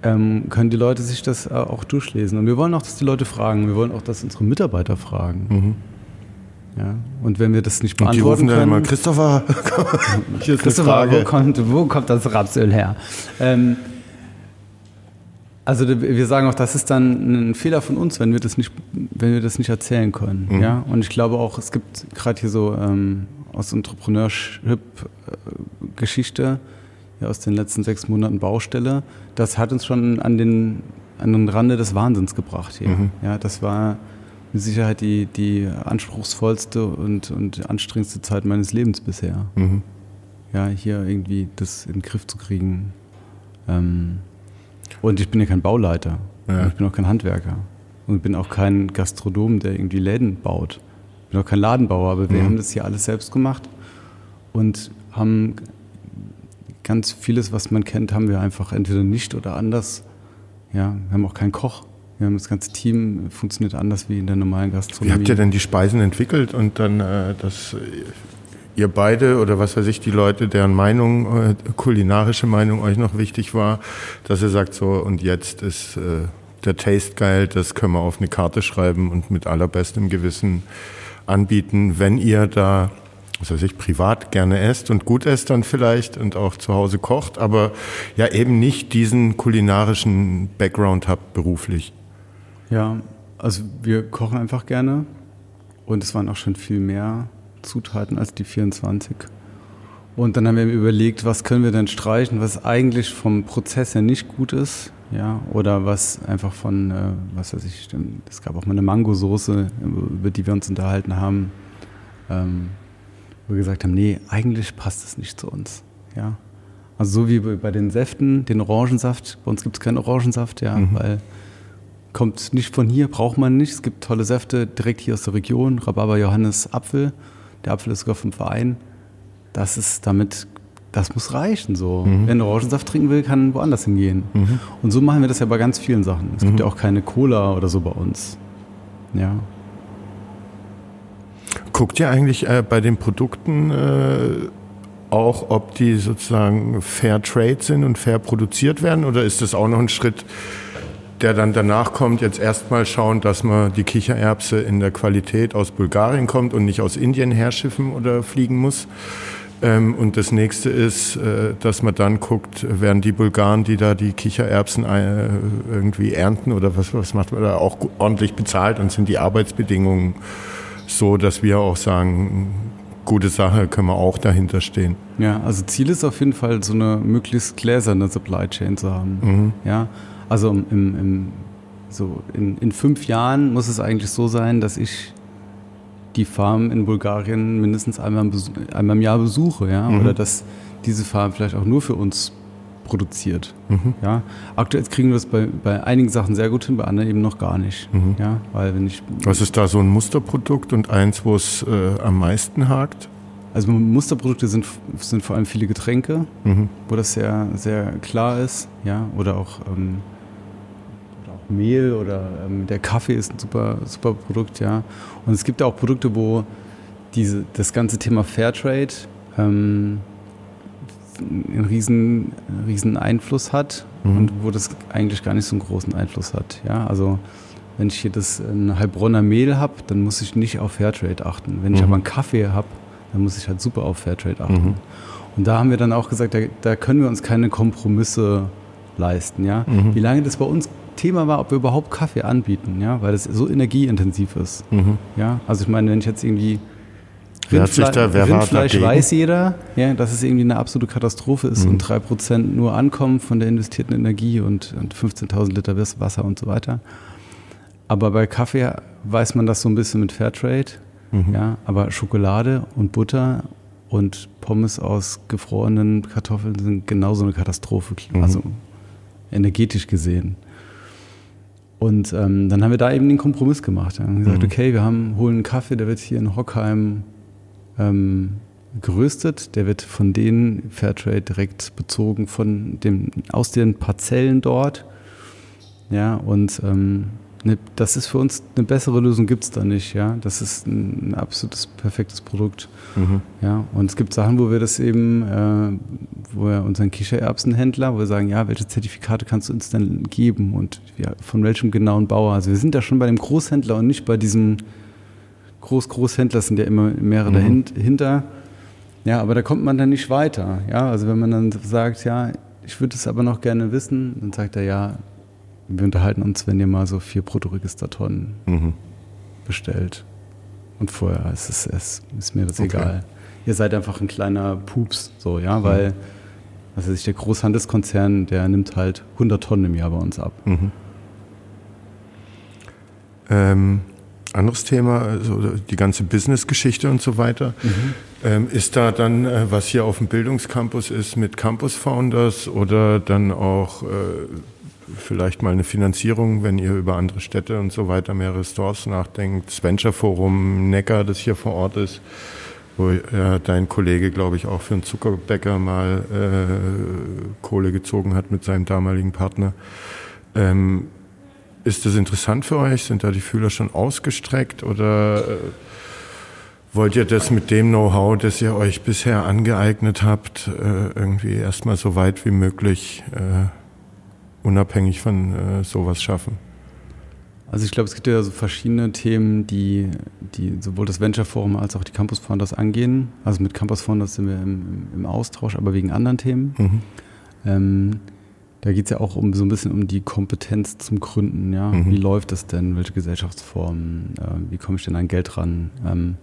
ähm, können die Leute sich das äh, auch durchlesen. Und wir wollen auch, dass die Leute fragen, wir wollen auch, dass unsere Mitarbeiter fragen. Mhm. Ja, und wenn wir das nicht beantworten können... Mal, Christopher, hier ist Christopher, eine Frage. Wo, kommt, wo kommt das Rapsöl her? Ähm, also wir sagen auch, das ist dann ein Fehler von uns, wenn wir das nicht, wenn wir das nicht erzählen können. Mhm. Ja? Und ich glaube auch, es gibt gerade hier so ähm, aus Entrepreneurship-Geschichte, ja, aus den letzten sechs Monaten Baustelle, das hat uns schon an den, an den Rande des Wahnsinns gebracht hier. Mhm. Ja, das war mit Sicherheit die, die anspruchsvollste und, und anstrengendste Zeit meines Lebens bisher. Mhm. Ja, hier irgendwie das in den Griff zu kriegen. Ähm, und ich bin ja kein Bauleiter. Ja. Ich bin auch kein Handwerker. Und ich bin auch kein Gastronom, der irgendwie Läden baut. Ich bin auch kein Ladenbauer, aber wir mhm. haben das hier alles selbst gemacht und haben ganz vieles, was man kennt, haben wir einfach entweder nicht oder anders. Ja, wir haben auch keinen Koch. Wir haben das ganze Team funktioniert anders wie in der normalen Gastronomie. Wie habt ihr denn die Speisen entwickelt und dann äh, das ihr beide oder was weiß ich, die Leute, deren Meinung, äh, kulinarische Meinung euch noch wichtig war, dass ihr sagt so und jetzt ist äh, der Taste geil, das können wir auf eine Karte schreiben und mit allerbestem Gewissen anbieten, wenn ihr da was weiß ich, privat gerne esst und gut esst dann vielleicht und auch zu Hause kocht, aber ja eben nicht diesen kulinarischen Background habt beruflich. Ja, also wir kochen einfach gerne und es waren auch schon viel mehr Zutaten als die 24. Und dann haben wir überlegt, was können wir denn streichen, was eigentlich vom Prozess her nicht gut ist, ja, oder was einfach von, äh, was weiß ich, es gab auch mal eine Mangosoße, über die wir uns unterhalten haben, ähm, wo wir gesagt haben, nee, eigentlich passt es nicht zu uns, ja. Also so wie bei den Säften, den Orangensaft, bei uns gibt es keinen Orangensaft, ja, mhm. weil kommt nicht von hier, braucht man nicht. Es gibt tolle Säfte direkt hier aus der Region, Rhabarber, Johannes, Apfel. Der Apfel ist sogar vom Verein. Das ist damit, das muss reichen so. Mhm. Wer einen Orangensaft trinken will, kann woanders hingehen. Mhm. Und so machen wir das ja bei ganz vielen Sachen. Es mhm. gibt ja auch keine Cola oder so bei uns. Ja. Guckt ihr eigentlich äh, bei den Produkten äh, auch, ob die sozusagen fair trade sind und fair produziert werden? Oder ist das auch noch ein Schritt, der dann danach kommt, jetzt erstmal schauen, dass man die Kichererbse in der Qualität aus Bulgarien kommt und nicht aus Indien herschiffen oder fliegen muss. Ähm, und das nächste ist, äh, dass man dann guckt, werden die Bulgaren, die da die Kichererbsen äh, irgendwie ernten oder was, was macht man da, auch ordentlich bezahlt und sind die Arbeitsbedingungen so, dass wir auch sagen, gute Sache, können wir auch dahinter stehen. Ja, also Ziel ist auf jeden Fall, so eine möglichst gläserne Supply Chain zu haben. Mhm. Ja, also im, im, so in, in fünf Jahren muss es eigentlich so sein, dass ich die Farm in Bulgarien mindestens einmal im, einmal im Jahr besuche, ja, mhm. oder dass diese Farm vielleicht auch nur für uns produziert. Mhm. Ja. Aktuell kriegen wir das bei, bei einigen Sachen sehr gut hin, bei anderen eben noch gar nicht. Mhm. Ja, weil wenn ich, Was ist da so ein Musterprodukt und eins, wo es äh, am meisten hakt? Also Musterprodukte sind, sind vor allem viele Getränke, mhm. wo das sehr, sehr klar ist, ja, oder auch ähm, Mehl oder ähm, der Kaffee ist ein super, super Produkt, ja. Und es gibt auch Produkte, wo diese, das ganze Thema Fairtrade ähm, einen riesen, riesen Einfluss hat. mhm. und wo das eigentlich gar nicht so einen großen Einfluss hat. Ja, also wenn ich hier das ein Heilbronner Mehl habe, dann muss ich nicht auf Fairtrade achten. Wenn ich mhm. aber einen Kaffee habe, dann muss ich halt super auf Fairtrade achten. Mhm. Und da haben wir dann auch gesagt, da, da, können wir uns keine Kompromisse leisten. Ja? Mhm. Wie lange das bei uns Thema war, ob wir überhaupt Kaffee anbieten, ja? weil das so energieintensiv ist. Mhm. Ja? Also ich meine, wenn ich jetzt irgendwie Rindfle da, Rindfleisch weiß jeder, ja, dass es irgendwie eine absolute Katastrophe ist mhm. und 3% nur ankommen von der investierten Energie und, und 15.000 Liter Wasser und so weiter. Aber bei Kaffee weiß man das so ein bisschen mit Fairtrade. Mhm. Ja, aber Schokolade und Butter und Pommes aus gefrorenen Kartoffeln sind genauso eine Katastrophe, mhm. also energetisch gesehen. Und ähm, dann haben wir da eben den Kompromiss gemacht. Wir haben gesagt, mhm. okay, wir haben, holen einen Kaffee, der wird hier in Hockheim ähm, geröstet, der wird von denen Fairtrade direkt bezogen von dem, aus den Parzellen dort. Ja, und ähm, ne, das ist für uns eine bessere Lösung gibt es da nicht, ja. Das ist ein, absolutes perfektes Produkt. Mhm. Ja, und es gibt Sachen, wo wir das eben, äh, wo wir unseren Kichererbsenhändler, wo wir sagen, ja, welche Zertifikate kannst du uns denn geben und ja, von welchem genauen Bauer? Also wir sind da schon bei dem Großhändler und nicht bei diesem Groß-Großhändler sind ja immer mehrere mhm. dahinter. Ja, aber da kommt man dann nicht weiter. Ja, also wenn man dann sagt, ja, ich würde es aber noch gerne wissen, dann sagt er, ja, wir unterhalten uns, wenn ihr mal so vier Bruttoregistertonnen mhm. bestellt. Und vorher ist es, es ist mir das okay. egal. Ihr seid einfach ein kleiner Pups, so, ja, mhm. weil, was weiß ich, der Großhandelskonzern, der nimmt halt 100 Tonnen im Jahr bei uns ab. Mhm. Ähm, anderes Thema, also die ganze Business-Geschichte und so weiter. Mhm. Ähm, ist da dann, äh, was hier auf dem Bildungscampus ist, mit Campus Founders oder dann auch äh, vielleicht mal eine Finanzierung, wenn ihr über andere Städte und so weiter, mehrere Stores nachdenkt. Das Venture Forum Neckar, das hier vor Ort ist, wo ja, dein Kollege, glaube ich, auch für einen Zuckerbäcker mal äh, Kohle gezogen hat mit seinem damaligen Partner. Ähm, ist das interessant für euch? Sind da die Fühler schon ausgestreckt oder äh, wollt ihr das mit dem Know-how, das ihr euch bisher angeeignet habt, äh, irgendwie erstmal so weit wie möglich äh, unabhängig von äh, sowas schaffen? Also ich glaube, es gibt ja so verschiedene Themen, die, die sowohl das Venture Forum als auch die Campus Founders angehen. Also mit Campus Founders sind wir im, im Austausch, aber wegen anderen Themen. Mhm. Ähm, da geht es ja auch um so ein bisschen um die Kompetenz zum Gründen, ja. Mhm. Wie läuft das denn? Welche Gesellschaftsformen? Äh, wie komme ich denn an Geld ran? Ähm,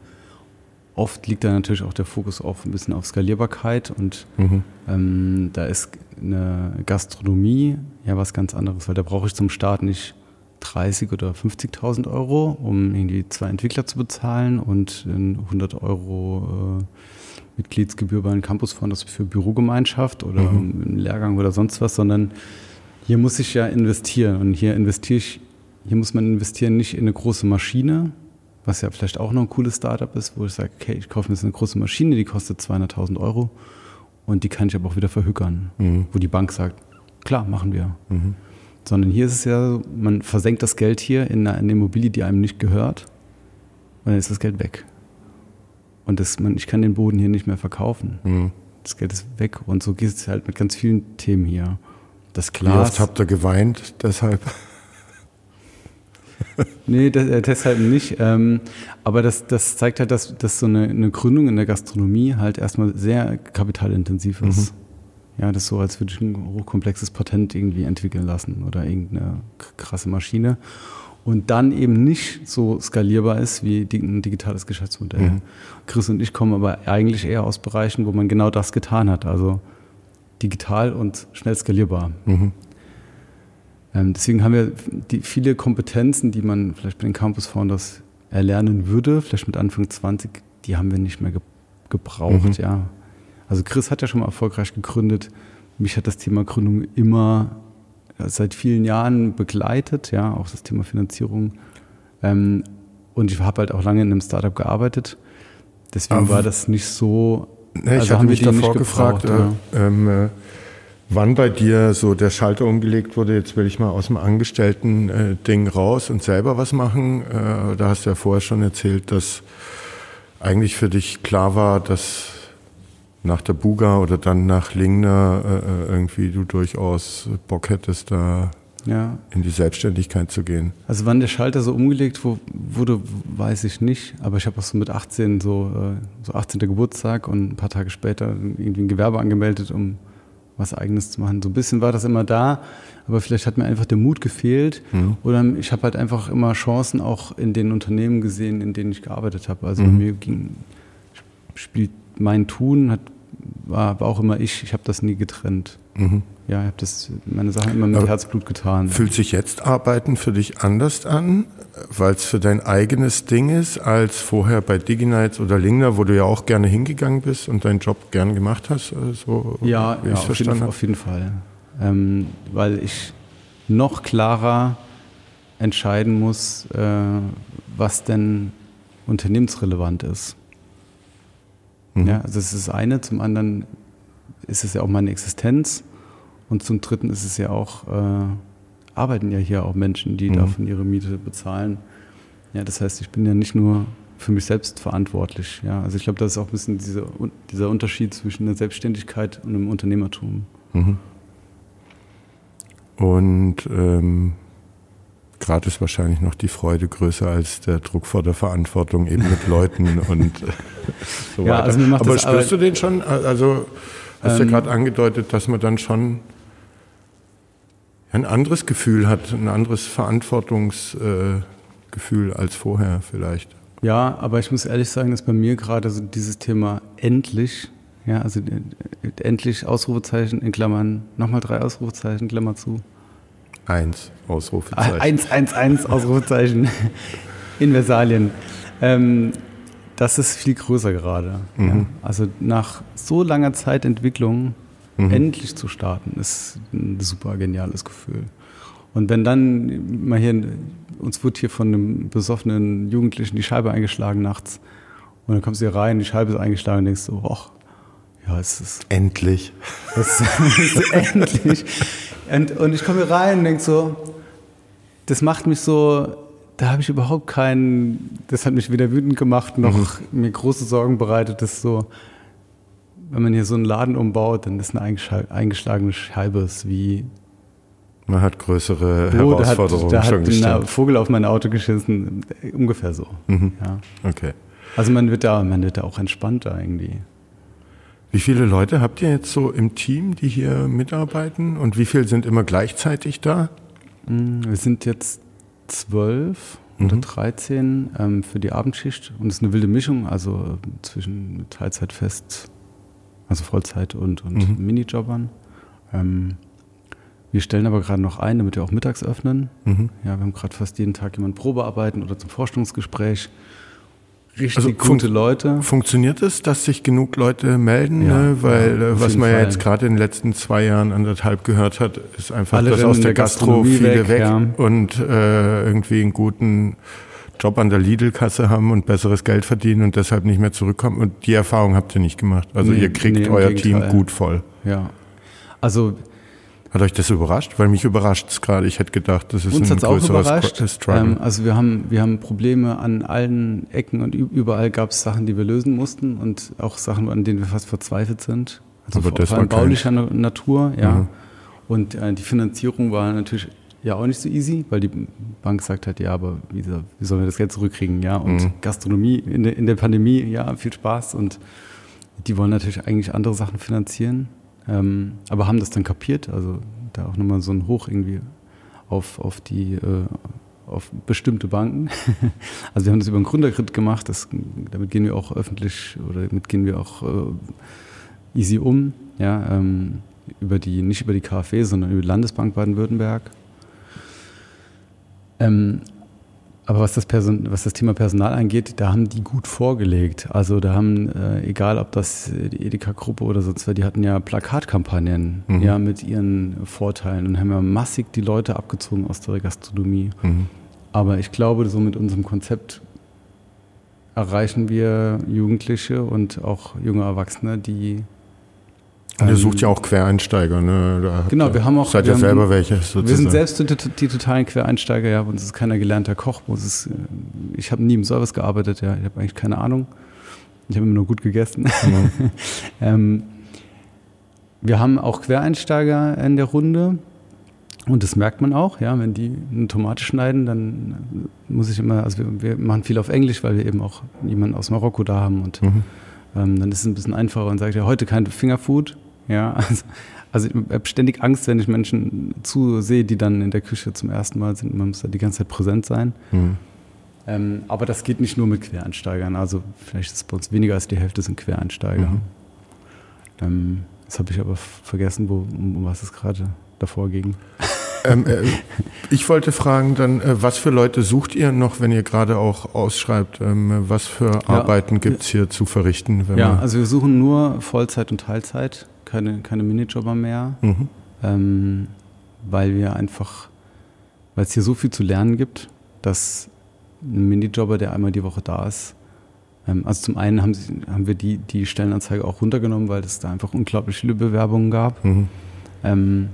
oft liegt da natürlich auch der Fokus auf ein bisschen auf Skalierbarkeit und mhm. ähm, da ist eine Gastronomie ja was ganz anderes, weil da brauche ich zum Start nicht 30 oder 50.000 Euro, um irgendwie zwei Entwickler zu bezahlen und 100 Euro äh, Mitgliedsgebühr bei einem Campusfonds für Bürogemeinschaft oder mhm. einen Lehrgang oder sonst was, sondern hier muss ich ja investieren und hier investiere ich, hier muss man investieren nicht in eine große Maschine, was ja vielleicht auch noch ein cooles Startup ist, wo ich sage, okay, ich kaufe mir jetzt eine große Maschine, die kostet 200.000 Euro und die kann ich aber auch wieder verhökern, mhm. wo die Bank sagt, klar, machen wir. Mhm. Sondern hier ist es ja, man versenkt das Geld hier in eine Immobilie, die einem nicht gehört und dann ist das Geld weg. Und das, man, ich kann den Boden hier nicht mehr verkaufen. Mhm. Das Geld ist weg. Und so geht es halt mit ganz vielen Themen hier. Das Glas. Wie oft habt ihr geweint deshalb? nee, das, äh, deshalb nicht. Ähm, aber das, das zeigt halt, dass, dass so eine, eine, Gründung in der Gastronomie halt erstmal sehr kapitalintensiv ist. Mhm. Ja, das ist so, als würde ich ein hochkomplexes Patent irgendwie entwickeln lassen oder irgendeine krasse Maschine und dann eben nicht so skalierbar ist wie ein digitales Geschäftsmodell. Mhm. Chris und ich kommen aber eigentlich eher aus Bereichen, wo man genau das getan hat, also digital und schnell skalierbar. Mhm. Ähm, deswegen haben wir die, viele Kompetenzen, die man vielleicht bei den Campus Founders erlernen würde, vielleicht mit Anfang 20, die haben wir nicht mehr ge gebraucht. Mhm. Ja. Also Chris hat ja schon mal erfolgreich gegründet. Mich hat das Thema Gründung immer seit vielen Jahren begleitet, ja, auch das Thema Finanzierung. Ähm, und ich habe halt auch lange in einem Startup gearbeitet. Deswegen Aber war das nicht so. Ne, also ich habe mich davor gefragt, äh, ähm, äh, wann bei dir so der Schalter umgelegt wurde, jetzt will ich mal aus dem Angestellten-Ding äh, raus und selber was machen. Äh, da hast du ja vorher schon erzählt, dass eigentlich für dich klar war, dass nach der Buga oder dann nach Lingner äh, irgendwie du durchaus Bock hättest, da ja. in die Selbstständigkeit zu gehen. Also wann der Schalter so umgelegt wurde, weiß ich nicht. Aber ich habe auch so mit 18 so, so 18. Geburtstag und ein paar Tage später irgendwie ein Gewerbe angemeldet, um was Eigenes zu machen. So ein bisschen war das immer da, aber vielleicht hat mir einfach der Mut gefehlt. Mhm. Oder ich habe halt einfach immer Chancen auch in den Unternehmen gesehen, in denen ich gearbeitet habe. Also mhm. mir ging, spielt mein Tun, hat, war, war auch immer ich. Ich habe das nie getrennt. Mhm. Ja, ich habe das meine Sachen immer mit Aber Herzblut getan. Fühlt sich jetzt Arbeiten für dich anders an, weil es für dein eigenes Ding ist, als vorher bei DigiNights oder Lingner, wo du ja auch gerne hingegangen bist und deinen Job gern gemacht hast? Äh, so, ja, ja auf, jeden, auf, jeden, Fall. Ähm, weil ich noch klarer entscheiden muss, äh, was denn unternehmensrelevant ist. Mhm. Ja, also das ist das eine. Zum anderen ist es ja auch meine Existenz. Und zum Dritten ist es ja auch, äh, arbeiten ja hier auch Menschen, die mhm. davon ihre Miete bezahlen. Ja, das heißt, ich bin ja nicht nur für mich selbst verantwortlich. Ja, also ich glaube, das ist auch ein bisschen diese, dieser Unterschied zwischen der Selbstständigkeit und dem Unternehmertum. Mhm. Und ähm, gerade ist wahrscheinlich noch die Freude größer als der Druck vor der Verantwortung eben mit Leuten und so ja, weiter. Also Aber spürst du den schon? Also hast ähm, ja gerade angedeutet, dass man dann schon ein anderes Gefühl hat, ein anderes Verantwortungsgefühl äh, als vorher vielleicht. Ja, aber ich muss ehrlich sagen, dass bei mir gerade so dieses Thema endlich, ja, also äh, endlich Ausrufezeichen in Klammern, nochmal drei Ausrufezeichen, Klammer zu. Eins, Ausrufezeichen. Eins, eins, eins, Ausrufezeichen. in Versalien. Ähm, das ist viel größer gerade. Mhm. Ja. Also nach so langer Zeit Entwicklung mhm. endlich zu starten, ist ein super geniales Gefühl. Und wenn dann mal hier, uns wird hier von einem besoffenen Jugendlichen die Scheibe eingeschlagen nachts und dann kommst du hier rein, die Scheibe ist eingeschlagen und denkst so, ach, ja, es ist. Endlich. Es ist endlich. Und, und ich komme hier rein und denke so, das macht mich so, da habe ich überhaupt keinen, das hat mich weder wütend gemacht noch mhm. mir große Sorgen bereitet, das so, wenn man hier so einen Laden umbaut, dann ist eine eingeschlagene Scheibe ist wie. Man hat größere oh, Herausforderungen da hat, da schon gestellt. ein Vogel auf mein Auto geschissen, ungefähr so. Mhm. Ja. Okay. Also man wird da, man wird da auch entspannter irgendwie. Wie viele Leute habt ihr jetzt so im Team, die hier mitarbeiten und wie viele sind immer gleichzeitig da? Mm, wir sind jetzt zwölf mhm. oder 13 ähm, für die Abendschicht und es ist eine wilde Mischung, also zwischen Teilzeitfest also Vollzeit und, und mhm. Minijobbern. Ähm, wir stellen aber gerade noch ein, damit wir auch mittags öffnen. Mhm. Ja, wir haben gerade fast jeden Tag jemanden Probearbeiten oder zum Forschungsgespräch. Richtig also gute Leute. Funktioniert es, dass sich genug Leute melden? Ja, ne? Weil ja, was man Fall. ja jetzt gerade in den letzten zwei Jahren, anderthalb gehört hat, ist einfach, Alle dass aus der, der Gastro viele weg, weg ja. und äh, irgendwie einen guten Job an der Lidl-Kasse haben und besseres Geld verdienen und deshalb nicht mehr zurückkommen. Und die Erfahrung habt ihr nicht gemacht. Also nee, ihr kriegt nee, euer Team gut voll. Ja. Also hat euch das überrascht? Weil mich überrascht es gerade. Ich hätte gedacht, das ist uns ein größeres Struggle. Ähm, also wir haben, wir haben Probleme an allen Ecken und überall gab es Sachen, die wir lösen mussten und auch Sachen, an denen wir fast verzweifelt sind. Also Aber vor, das vor allem baulicher kein... Natur, ja. Mhm. Und äh, die Finanzierung war natürlich ja auch nicht so easy, weil die Bank sagt halt, ja, aber wie, wie sollen wir das Geld zurückkriegen? Ja, und mhm. Gastronomie in der, in der Pandemie, ja, viel Spaß und die wollen natürlich eigentlich andere Sachen finanzieren, ähm, aber haben das dann kapiert, also da auch nochmal so ein Hoch irgendwie auf, auf die, äh, auf bestimmte Banken. also wir haben das über einen Gründerkredit gemacht, das, damit gehen wir auch öffentlich oder damit gehen wir auch äh, easy um, ja, ähm, über die, nicht über die KfW, sondern über die Landesbank Baden-Württemberg. Ähm, aber was das, Person, was das Thema Personal angeht, da haben die gut vorgelegt. Also da haben, äh, egal ob das die Edeka-Gruppe oder sonst was, die hatten ja Plakatkampagnen mhm. ja, mit ihren Vorteilen und haben ja massig die Leute abgezogen aus der Gastronomie. Mhm. Aber ich glaube, so mit unserem Konzept erreichen wir Jugendliche und auch junge Erwachsene, die Ihr sucht ja auch Quereinsteiger, ne? Da genau, wir haben auch. Seid ihr ja selber welche? Sozusagen. Wir sind selbst die, die, totalen Quereinsteiger, ja. Uns ist keiner gelernter Koch. Ist, äh, ich habe nie im Service gearbeitet, ja. Ich habe eigentlich keine Ahnung. Ich habe immer nur gut gegessen. Mhm. ähm, wir haben auch Quereinsteiger in der Runde. Und das merkt man auch, ja, wenn die eine Tomate schneiden, dann muss ich immer, also wir, wir machen viel auf Englisch, weil wir eben auch jemanden aus Marokko da haben und mhm. ähm, dann ist es ein bisschen einfacher und sagt ja heute kein Fingerfood, ja, also, also ich habe ständig Angst, wenn ich Menschen zusehe, die dann in der Küche zum ersten Mal sind, man muss da die ganze Zeit präsent sein. Mhm. Ähm, aber das geht nicht nur mit Quereinsteigern, also vielleicht ist es bei uns weniger als die Hälfte sind Quereinsteiger. Mhm. Ähm, Jetzt habe ich aber vergessen, wo, um was es gerade davor ging. Ähm, äh, ich wollte fragen dann, äh, was für Leute sucht ihr noch, wenn ihr gerade auch ausschreibt? Ähm, was für ja, Arbeiten gibt es hier zu verrichten? ja, also wir suchen nur Vollzeit und Teilzeit, keine, keine Minijobber mehr, mhm. ähm, weil wir einfach, weil es hier so viel zu lernen gibt, dass ein Minijobber, der einmal die Woche da ist, ähm, also zum einen haben, sie, haben wir die, die Stellenanzeige auch runtergenommen, weil es da einfach unglaublich viele Bewerbungen gab. Mhm. Ähm,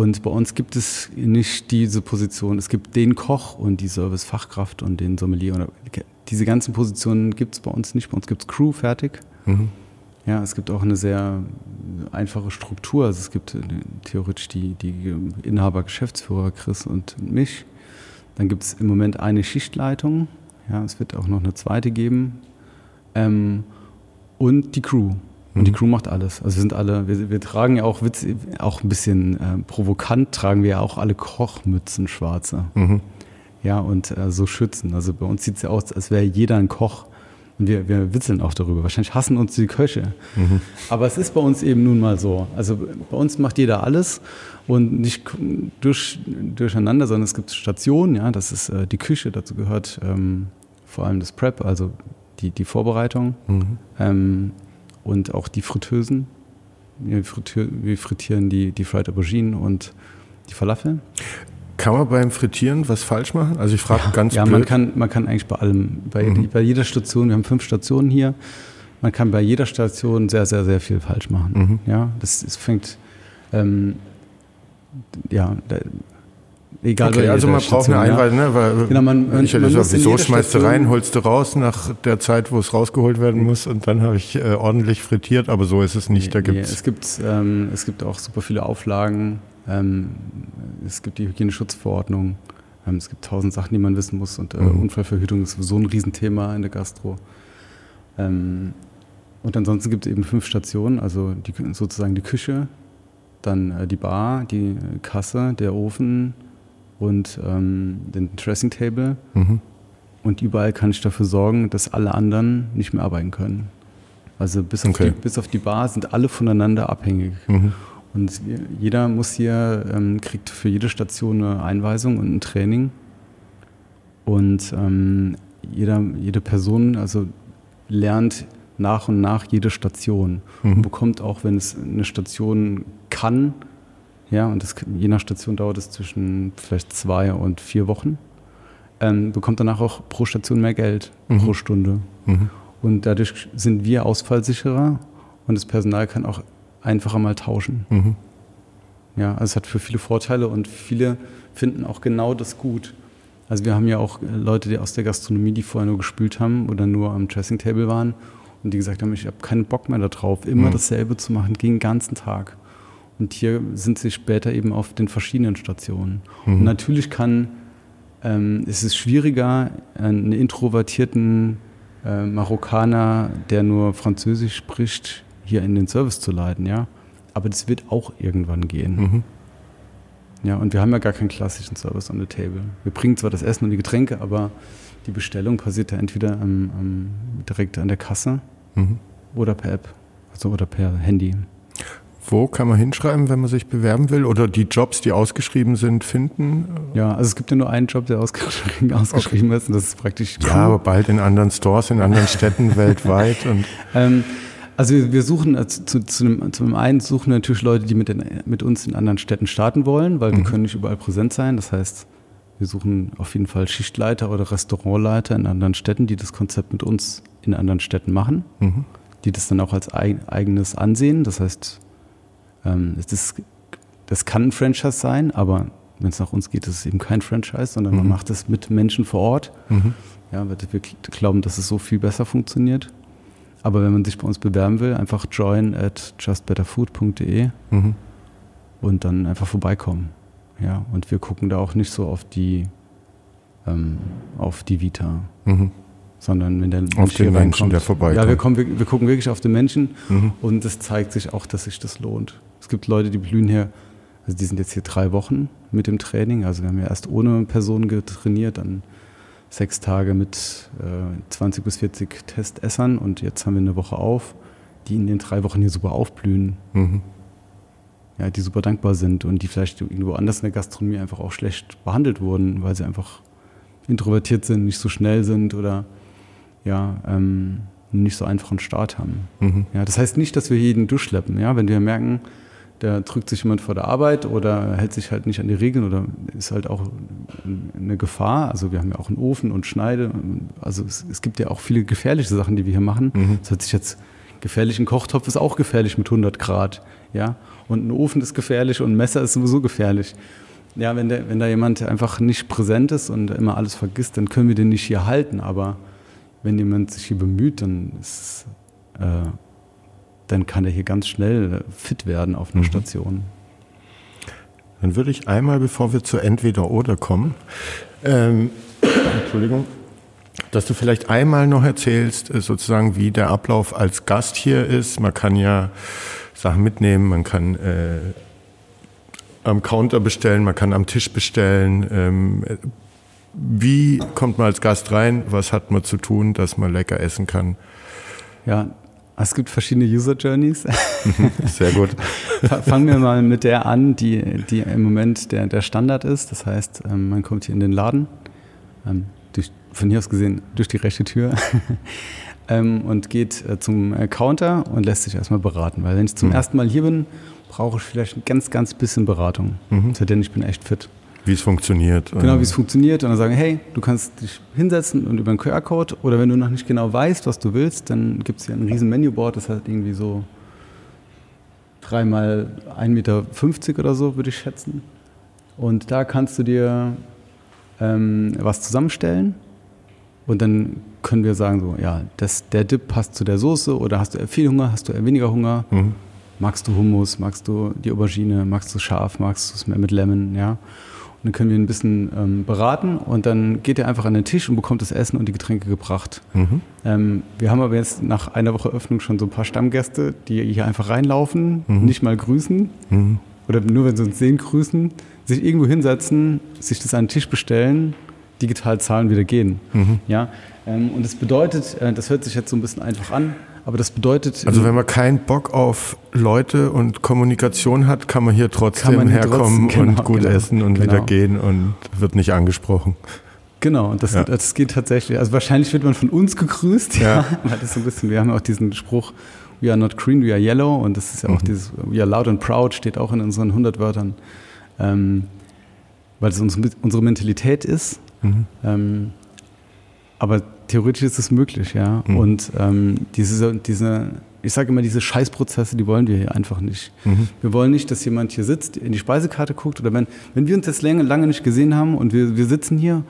und bei uns gibt es nicht diese Position. Es gibt den Koch und die Servicefachkraft und den Sommelier. Oder, diese ganzen Positionen gibt es bei uns nicht. Bei uns gibt es Crew fertig. Mhm. Ja, es gibt auch eine sehr einfache Struktur. Also es gibt äh, theoretisch die, die Inhaber, Geschäftsführer Chris und mich. Dann gibt es im Moment eine Schichtleitung ja, es wird auch noch eine zweite geben. Ähm, und die Crew. Und mhm. die Crew macht alles. Also wir sind alle, wir, wir tragen ja auch, Witz, auch ein bisschen äh, provokant, tragen wir ja auch alle Kochmützen schwarze. Mhm. Ja, und äh, so schützen. Also bei uns sieht es ja aus, als wäre jeder ein Koch. Und wir, wir witzeln auch darüber. Wahrscheinlich hassen uns die Köche. Mhm. Aber es ist bei uns eben nun mal so. Also bei uns macht jeder alles und nicht durch, durcheinander, sondern es gibt Stationen, ja, das ist äh, die Küche, dazu gehört ähm, vor allem das Prep, also die, die Vorbereitung mhm. ähm, und auch die Fritteusen. Wir, frittier, wir frittieren die, die Fried Aubergine und die Falafel. Kann man beim Frittieren was falsch machen? Also ich frage ja, ganz Ja, blöd. man kann, man kann eigentlich bei allem, bei, mhm. bei jeder Station, wir haben fünf Stationen hier, man kann bei jeder Station sehr, sehr, sehr viel falsch machen. Mhm. Ja, das, das fängt, ähm, ja, Egal, okay, also man braucht eine Einweisung, ne? Weil genau, man, ich hätte man gesagt, wieso schmeißt du rein, holst du raus nach der Zeit, wo es rausgeholt werden muss und dann habe ich äh, ordentlich frittiert, aber so ist es nicht. Nee, da gibt's nee, es gibt ähm, es gibt auch super viele Auflagen. Ähm, es gibt die Hygieneschutzverordnung. Ähm, es gibt tausend Sachen, die man wissen muss und äh, mhm. Unfallverhütung ist so ein Riesenthema in der Gastro. Ähm, und ansonsten gibt es eben fünf Stationen, also die, sozusagen die Küche, dann äh, die Bar, die Kasse, der Ofen, und ähm, den Dressing Table. Mhm. Und überall kann ich dafür sorgen, dass alle anderen nicht mehr arbeiten können. Also bis auf, okay. die, bis auf die Bar sind alle voneinander abhängig. Mhm. Und jeder muss hier, ähm, kriegt für jede Station eine Einweisung und ein Training. Und ähm, jeder, jede Person also lernt nach und nach jede Station mhm. und bekommt auch, wenn es eine Station kann, ja, und das, je nach Station dauert es zwischen vielleicht zwei und vier Wochen. Ähm, bekommt danach auch pro Station mehr Geld mhm. pro Stunde. Mhm. Und dadurch sind wir ausfallsicherer und das Personal kann auch einfacher mal tauschen. Mhm. Ja, also es hat für viele Vorteile und viele finden auch genau das gut. Also wir haben ja auch Leute, die aus der Gastronomie, die vorher nur gespült haben oder nur am Dressing Table waren und die gesagt haben, ich habe keinen Bock mehr darauf, immer mhm. dasselbe zu machen, den ganzen Tag. Und hier sind sie später eben auf den verschiedenen Stationen. Mhm. Und natürlich kann, ähm, es ist schwieriger, einen introvertierten äh, Marokkaner, der nur Französisch spricht, hier in den Service zu leiten, ja. Aber das wird auch irgendwann gehen. Mhm. Ja, und wir haben ja gar keinen klassischen Service on the table. Wir bringen zwar das Essen und die Getränke, aber die Bestellung passiert ja entweder am, am, direkt an der Kasse mhm. oder per App, also oder per Handy. Wo kann man hinschreiben, wenn man sich bewerben will? Oder die Jobs, die ausgeschrieben sind, finden? Ja, also es gibt ja nur einen Job, der ausgeschrieben, ausgeschrieben okay. ist und das ist praktisch. Ja, aber bald in anderen Stores, in anderen Städten weltweit. Und ähm, also wir suchen, also zu, zu, einem, zu einem einen suchen natürlich Leute, die mit, den, mit uns in anderen Städten starten wollen, weil mhm. wir können nicht überall präsent sein. Das heißt, wir suchen auf jeden Fall Schichtleiter oder Restaurantleiter in anderen Städten, die das Konzept mit uns in anderen Städten machen, mhm. die das dann auch als eigenes ansehen. Das heißt, ähm, das, das kann ein Franchise sein, aber wenn es nach uns geht, ist es eben kein Franchise, sondern Mhm. man macht es mit Menschen vor Ort. Ja, weil wir glauben, dass es so viel besser funktioniert. Aber wenn man sich bei uns bewerben will, einfach join at justbetterfood.de Mhm. und dann einfach vorbeikommen. Ja, und wir gucken da auch nicht so auf die, ähm, auf die Vita, Mhm. sondern wenn der Mensch Auf den Menschen, der vorbeikommt. Ja, wir, kommen, wir, wir gucken wirklich auf den Menschen Mhm. und es zeigt sich auch, dass sich das lohnt. Es gibt Leute, die blühen hier, also die sind jetzt hier drei Wochen mit dem Training. Also wir haben ja erst ohne Personen getrainiert, dann sechs Tage mit äh, 20 bis 40 Testessern und jetzt haben wir eine Woche auf, die in den drei Wochen hier super aufblühen, Mhm. ja, die super dankbar sind und die vielleicht irgendwo anders in der Gastronomie einfach auch schlecht behandelt wurden, weil sie einfach introvertiert sind, nicht so schnell sind oder ja, ähm, nicht so einfachen Start haben. Mhm. Ja, das heißt nicht, dass wir jeden durchschleppen. Ja, wenn wir merken, da drückt sich jemand vor der Arbeit oder hält sich halt nicht an die Regeln oder ist halt auch eine Gefahr. Also wir haben ja auch einen Ofen und Schneide. Also es, es gibt ja auch viele gefährliche Sachen, die wir hier machen. Mhm. Das hört sich jetzt gefährlich. Ein Kochtopf ist auch gefährlich mit 100 Grad. Ja, und ein Ofen ist gefährlich und ein Messer ist sowieso gefährlich. Ja, wenn, der, wenn da jemand einfach nicht präsent ist und immer alles vergisst, dann können wir den nicht hier halten. Aber wenn jemand sich hier bemüht, dann ist äh, dann kann er hier ganz schnell fit werden auf einer Mhm. Station. Dann würde ich einmal, bevor wir zu entweder oder kommen, ähm, Entschuldigung, dass du vielleicht einmal noch erzählst, äh, sozusagen, wie der Ablauf als Gast hier ist. Man kann ja Sachen mitnehmen, man kann äh, am Counter bestellen, man kann am Tisch bestellen. Ähm, äh, wie kommt man als Gast rein? Was hat man zu tun, dass man lecker essen kann? Ja, es gibt verschiedene User Journeys. Sehr gut. Fangen wir mal mit der an, die, die im Moment der, der Standard ist. Das heißt, ähm, man kommt hier in den Laden, ähm, durch, von hier aus gesehen durch die rechte Tür ähm, und geht äh, zum äh, Counter und lässt sich erstmal beraten. Weil wenn ich zum Mhm. ersten Mal hier bin, brauche ich vielleicht ein ganz, ganz bisschen Beratung. Mhm. Denn ich bin echt fit. Wie es funktioniert. Genau, wie es funktioniert und dann sagen, hey, du kannst dich hinsetzen und über einen QR-Code oder wenn du noch nicht genau weißt, was du willst, dann gibt es hier ein riesen Menüboard, das hat irgendwie so dreimal 1,50 Meter oder so, würde ich schätzen. Und da kannst du dir ähm, was zusammenstellen und dann können wir sagen so, ja, das, der Dip passt zu der Soße oder hast du eher viel Hunger, hast du eher weniger Hunger, Mhm. magst du Hummus, magst du die Aubergine, magst du scharf, magst du es mehr mit Lemon, ja. Und dann können wir ihn ein bisschen ähm, beraten und dann geht er einfach an den Tisch und bekommt das Essen und die Getränke gebracht. Mhm. Ähm, wir haben aber jetzt nach einer Woche Öffnung schon so ein paar Stammgäste, die hier einfach reinlaufen, Mhm. nicht mal grüßen Mhm. oder nur wenn sie uns sehen grüßen, sich irgendwo hinsetzen, sich das an den Tisch bestellen, digital zahlen, wieder gehen. Mhm. Ja? Ähm, und das bedeutet, äh, das hört sich jetzt so ein bisschen einfach an, aber das bedeutet... Also wenn man keinen Bock auf Leute und Kommunikation hat, kann man hier trotzdem man hier herkommen trotzdem- genau, und gut genau, essen und genau. wieder gehen und wird nicht angesprochen. Genau, und das, Ja. das geht tatsächlich. Also wahrscheinlich wird man von uns gegrüßt, ja. Ja. weil das so ein bisschen, wir haben auch diesen Spruch, we are not green, we are yellow. Und das ist ja auch Mhm. dieses, we are loud and proud, steht auch in unseren 100 Wörtern. Ähm, weil es unsere, unsere Mentalität ist. Mhm. Ähm, aber theoretisch ist es möglich, ja. Mhm. Und ähm, diese, diese, ich sage immer, diese Scheißprozesse, die wollen wir hier einfach nicht. Mhm. Wir wollen nicht, dass jemand hier sitzt, in die Speisekarte guckt oder wenn, wenn wir uns jetzt lange, lange nicht gesehen haben und wir, wir sitzen hier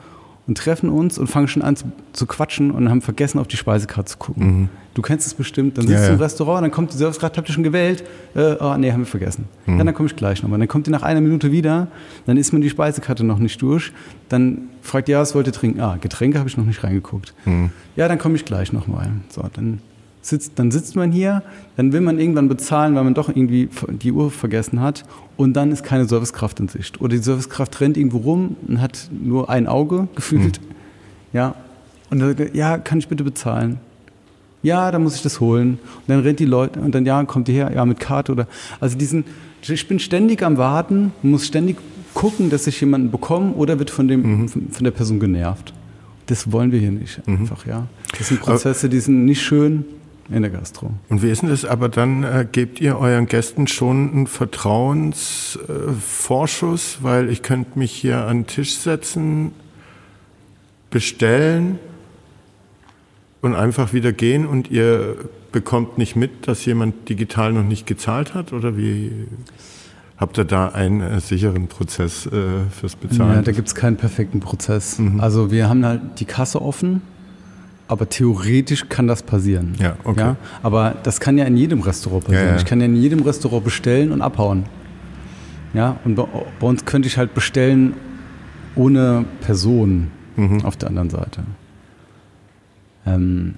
und treffen uns und fangen schon an zu, zu quatschen und haben vergessen, auf die Speisekarte zu gucken. Mhm. Du kennst es bestimmt, dann Ja, sitzt du im ja. Restaurant, dann kommt die Servicekraft, habt ihr schon gewählt? Äh, oh, nee, haben wir vergessen. Mhm. Ja, dann komme ich gleich nochmal. Dann kommt ihr nach einer Minute wieder, dann ist man die Speisekarte noch nicht durch. Dann fragt ihr, ja, was wollt ihr trinken? Ah, Getränke habe ich noch nicht reingeguckt. Mhm. Ja, dann komme ich gleich nochmal. So, dann sitzt, dann sitzt man hier, dann will man irgendwann bezahlen, weil man doch irgendwie die Uhr vergessen hat und dann ist keine Servicekraft in Sicht. Oder die Servicekraft rennt irgendwo rum und hat nur ein Auge gefühlt. Ja. Und dann sagt er, ja, kann ich bitte bezahlen? Ja, dann muss ich das holen. Und dann rennt die Leute und dann, ja, kommt die her, ja, mit Karte oder. Also diesen, ich bin ständig am Warten, muss ständig gucken, dass ich jemanden bekomme oder wird von, dem, von, von der Person genervt. Das wollen wir hier nicht einfach, ja. Das sind Prozesse, die sind nicht schön in der Gastro. Und wie ist denn das? Aber dann äh, gebt ihr euren Gästen schon einen Vertrauensvorschuss, äh, weil ich könnte mich hier an den Tisch setzen, bestellen und einfach wieder gehen und ihr bekommt nicht mit, dass jemand digital noch nicht gezahlt hat? Oder wie? Habt ihr da einen äh, sicheren Prozess äh, fürs Bezahlen? Ja, da gibt es keinen perfekten Prozess. Mhm. Also wir haben halt die Kasse offen, aber theoretisch kann das passieren. Ja, okay. Ja? Aber das kann ja in jedem Restaurant passieren. Ja, ja. Ich kann ja in jedem Restaurant bestellen und abhauen. Ja, und bei, bei uns könnte ich halt bestellen ohne Person mhm. auf der anderen Seite. Ähm,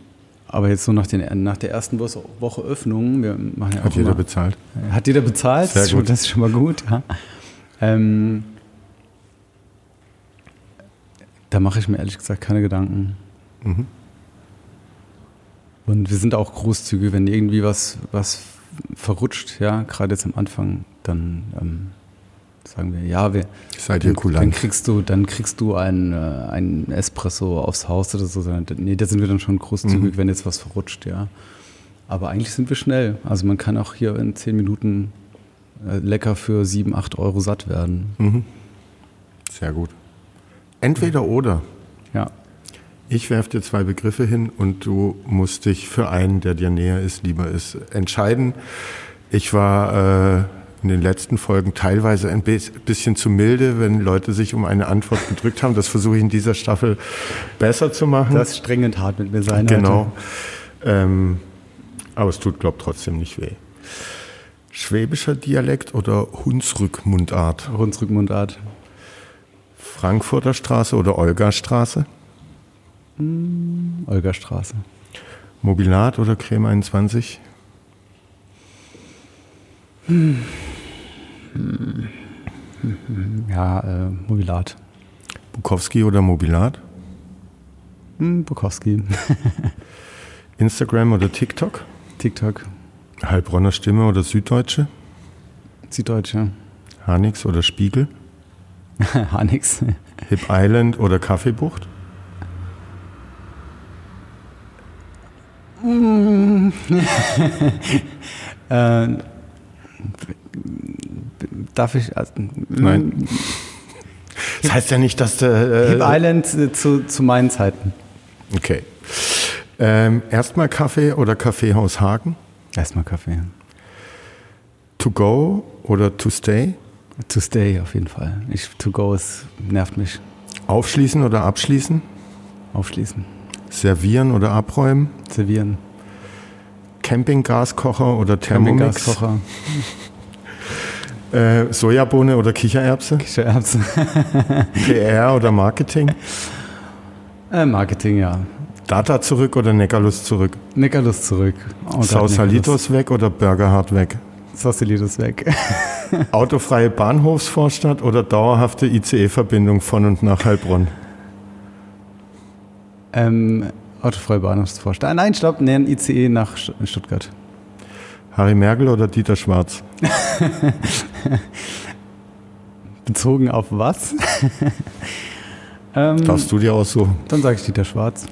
aber jetzt so nach, den, nach der ersten Woche Öffnung, wir machen ja Hat jeder immer, bezahlt? Hat jeder bezahlt, Sehr gut. das ist schon mal gut. Ja. Ähm, da mache ich mir ehrlich gesagt keine Gedanken. Mhm. Und wir sind auch großzügig, wenn irgendwie was, was verrutscht, ja, gerade jetzt am Anfang, dann ähm, sagen wir, ja, wir, Seid ihr dann, dann kriegst du, dann kriegst du ein, äh, ein Espresso aufs Haus oder so. Nee, da sind wir dann schon großzügig, mhm. wenn jetzt was verrutscht, ja. Aber eigentlich sind wir schnell. Also man kann auch hier in zehn Minuten äh, lecker für sieben, acht Euro satt werden. Mhm. Sehr gut. Entweder oder. Ja. Ich werfe dir zwei Begriffe hin und du musst dich für einen, der dir näher ist, lieber ist, entscheiden. Ich war äh, in den letzten Folgen teilweise ein bisschen zu milde, wenn Leute sich um eine Antwort gedrückt haben. Das versuche ich in dieser Staffel besser zu machen. Das ist strengend hart mit mir sein. Genau. Ähm, aber es tut, glaube ich, trotzdem nicht weh. Schwäbischer Dialekt oder Hunsrückmundart? Hunsrückmundart. Frankfurter Straße oder Olgastraße? Hm, Olgastraße. Mobilat oder Creme 21? Hm. Ja, äh, Mobilat. Bukowski oder Mobilat? Hm, Bukowski. Instagram oder TikTok? TikTok. Heilbronner Stimme oder Süddeutsche? Süddeutsche. Hanix oder Spiegel? Hanix. Hip Island oder Kaffeebucht? äh, darf ich. Also, Nein. Das heißt ja nicht, dass der. Äh, Hip Island äh, zu, zu meinen Zeiten. Okay. Ähm, erstmal Kaffee oder Kaffeehaus Hagen? Erstmal Kaffee. To go oder to stay? To stay auf jeden Fall. Ich, to go ist, nervt mich. Aufschließen oder abschließen? Aufschließen. Servieren oder abräumen? Servieren. Campinggaskocher oder Thermomix? Campinggaskocher. Äh, Sojabohne oder Kichererbse? Kichererbse. PR oder Marketing? Äh, Marketing, ja. Data zurück oder Neckarlust zurück? Neckarlust zurück. Oh Sausalitos weg oder Burgerhard weg? Sausalitos weg. Autofreie Bahnhofsvorstadt oder dauerhafte ICE-Verbindung von und nach Heilbronn? Ähm, autofreie Bahnhofsvorstadt. Nein, stopp, nein, ICE nach Stuttgart. Harry Merkel oder Dieter Schwarz? Bezogen auf was? ähm, Darfst du dir auch so? Dann sage ich Dieter Schwarz.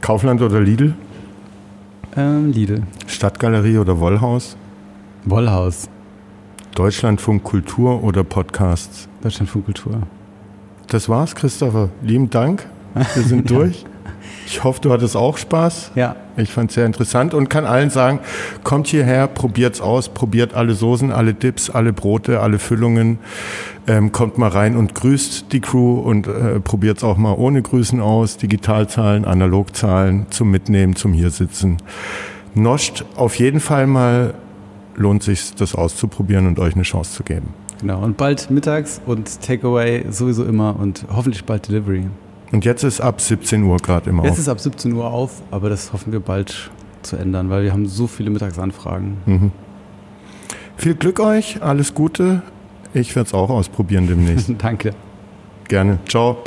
Kaufland oder Lidl? Ähm, Lidl. Stadtgalerie oder Wollhaus? Wollhaus. Deutschlandfunk Kultur oder Podcasts? Deutschlandfunk Kultur. Das war's, Christopher. Lieben Dank. Wir sind durch. Ich hoffe, du hattest auch Spaß. Ja. Ich fand es sehr interessant und kann allen sagen, kommt hierher, probiert's aus, probiert alle Soßen, alle Dips, alle Brote, alle Füllungen. Ähm, kommt mal rein und grüßt die Crew und äh, probiert's auch mal ohne Grüßen aus. Digitalzahlen, Analogzahlen zum Mitnehmen, zum Hiersitzen. Noscht auf jeden Fall mal lohnt sich, das auszuprobieren und euch eine Chance zu geben. Genau, und bald mittags und Takeaway sowieso immer und hoffentlich bald Delivery. Und jetzt ist ab 17 Uhr gerade immer Jetzt auf. ist ab 17 Uhr auf, aber das hoffen wir bald zu ändern, weil wir haben so viele Mittagsanfragen. Mhm. Viel Glück euch, alles Gute. Ich werde es auch ausprobieren demnächst. Danke. Gerne. Ciao.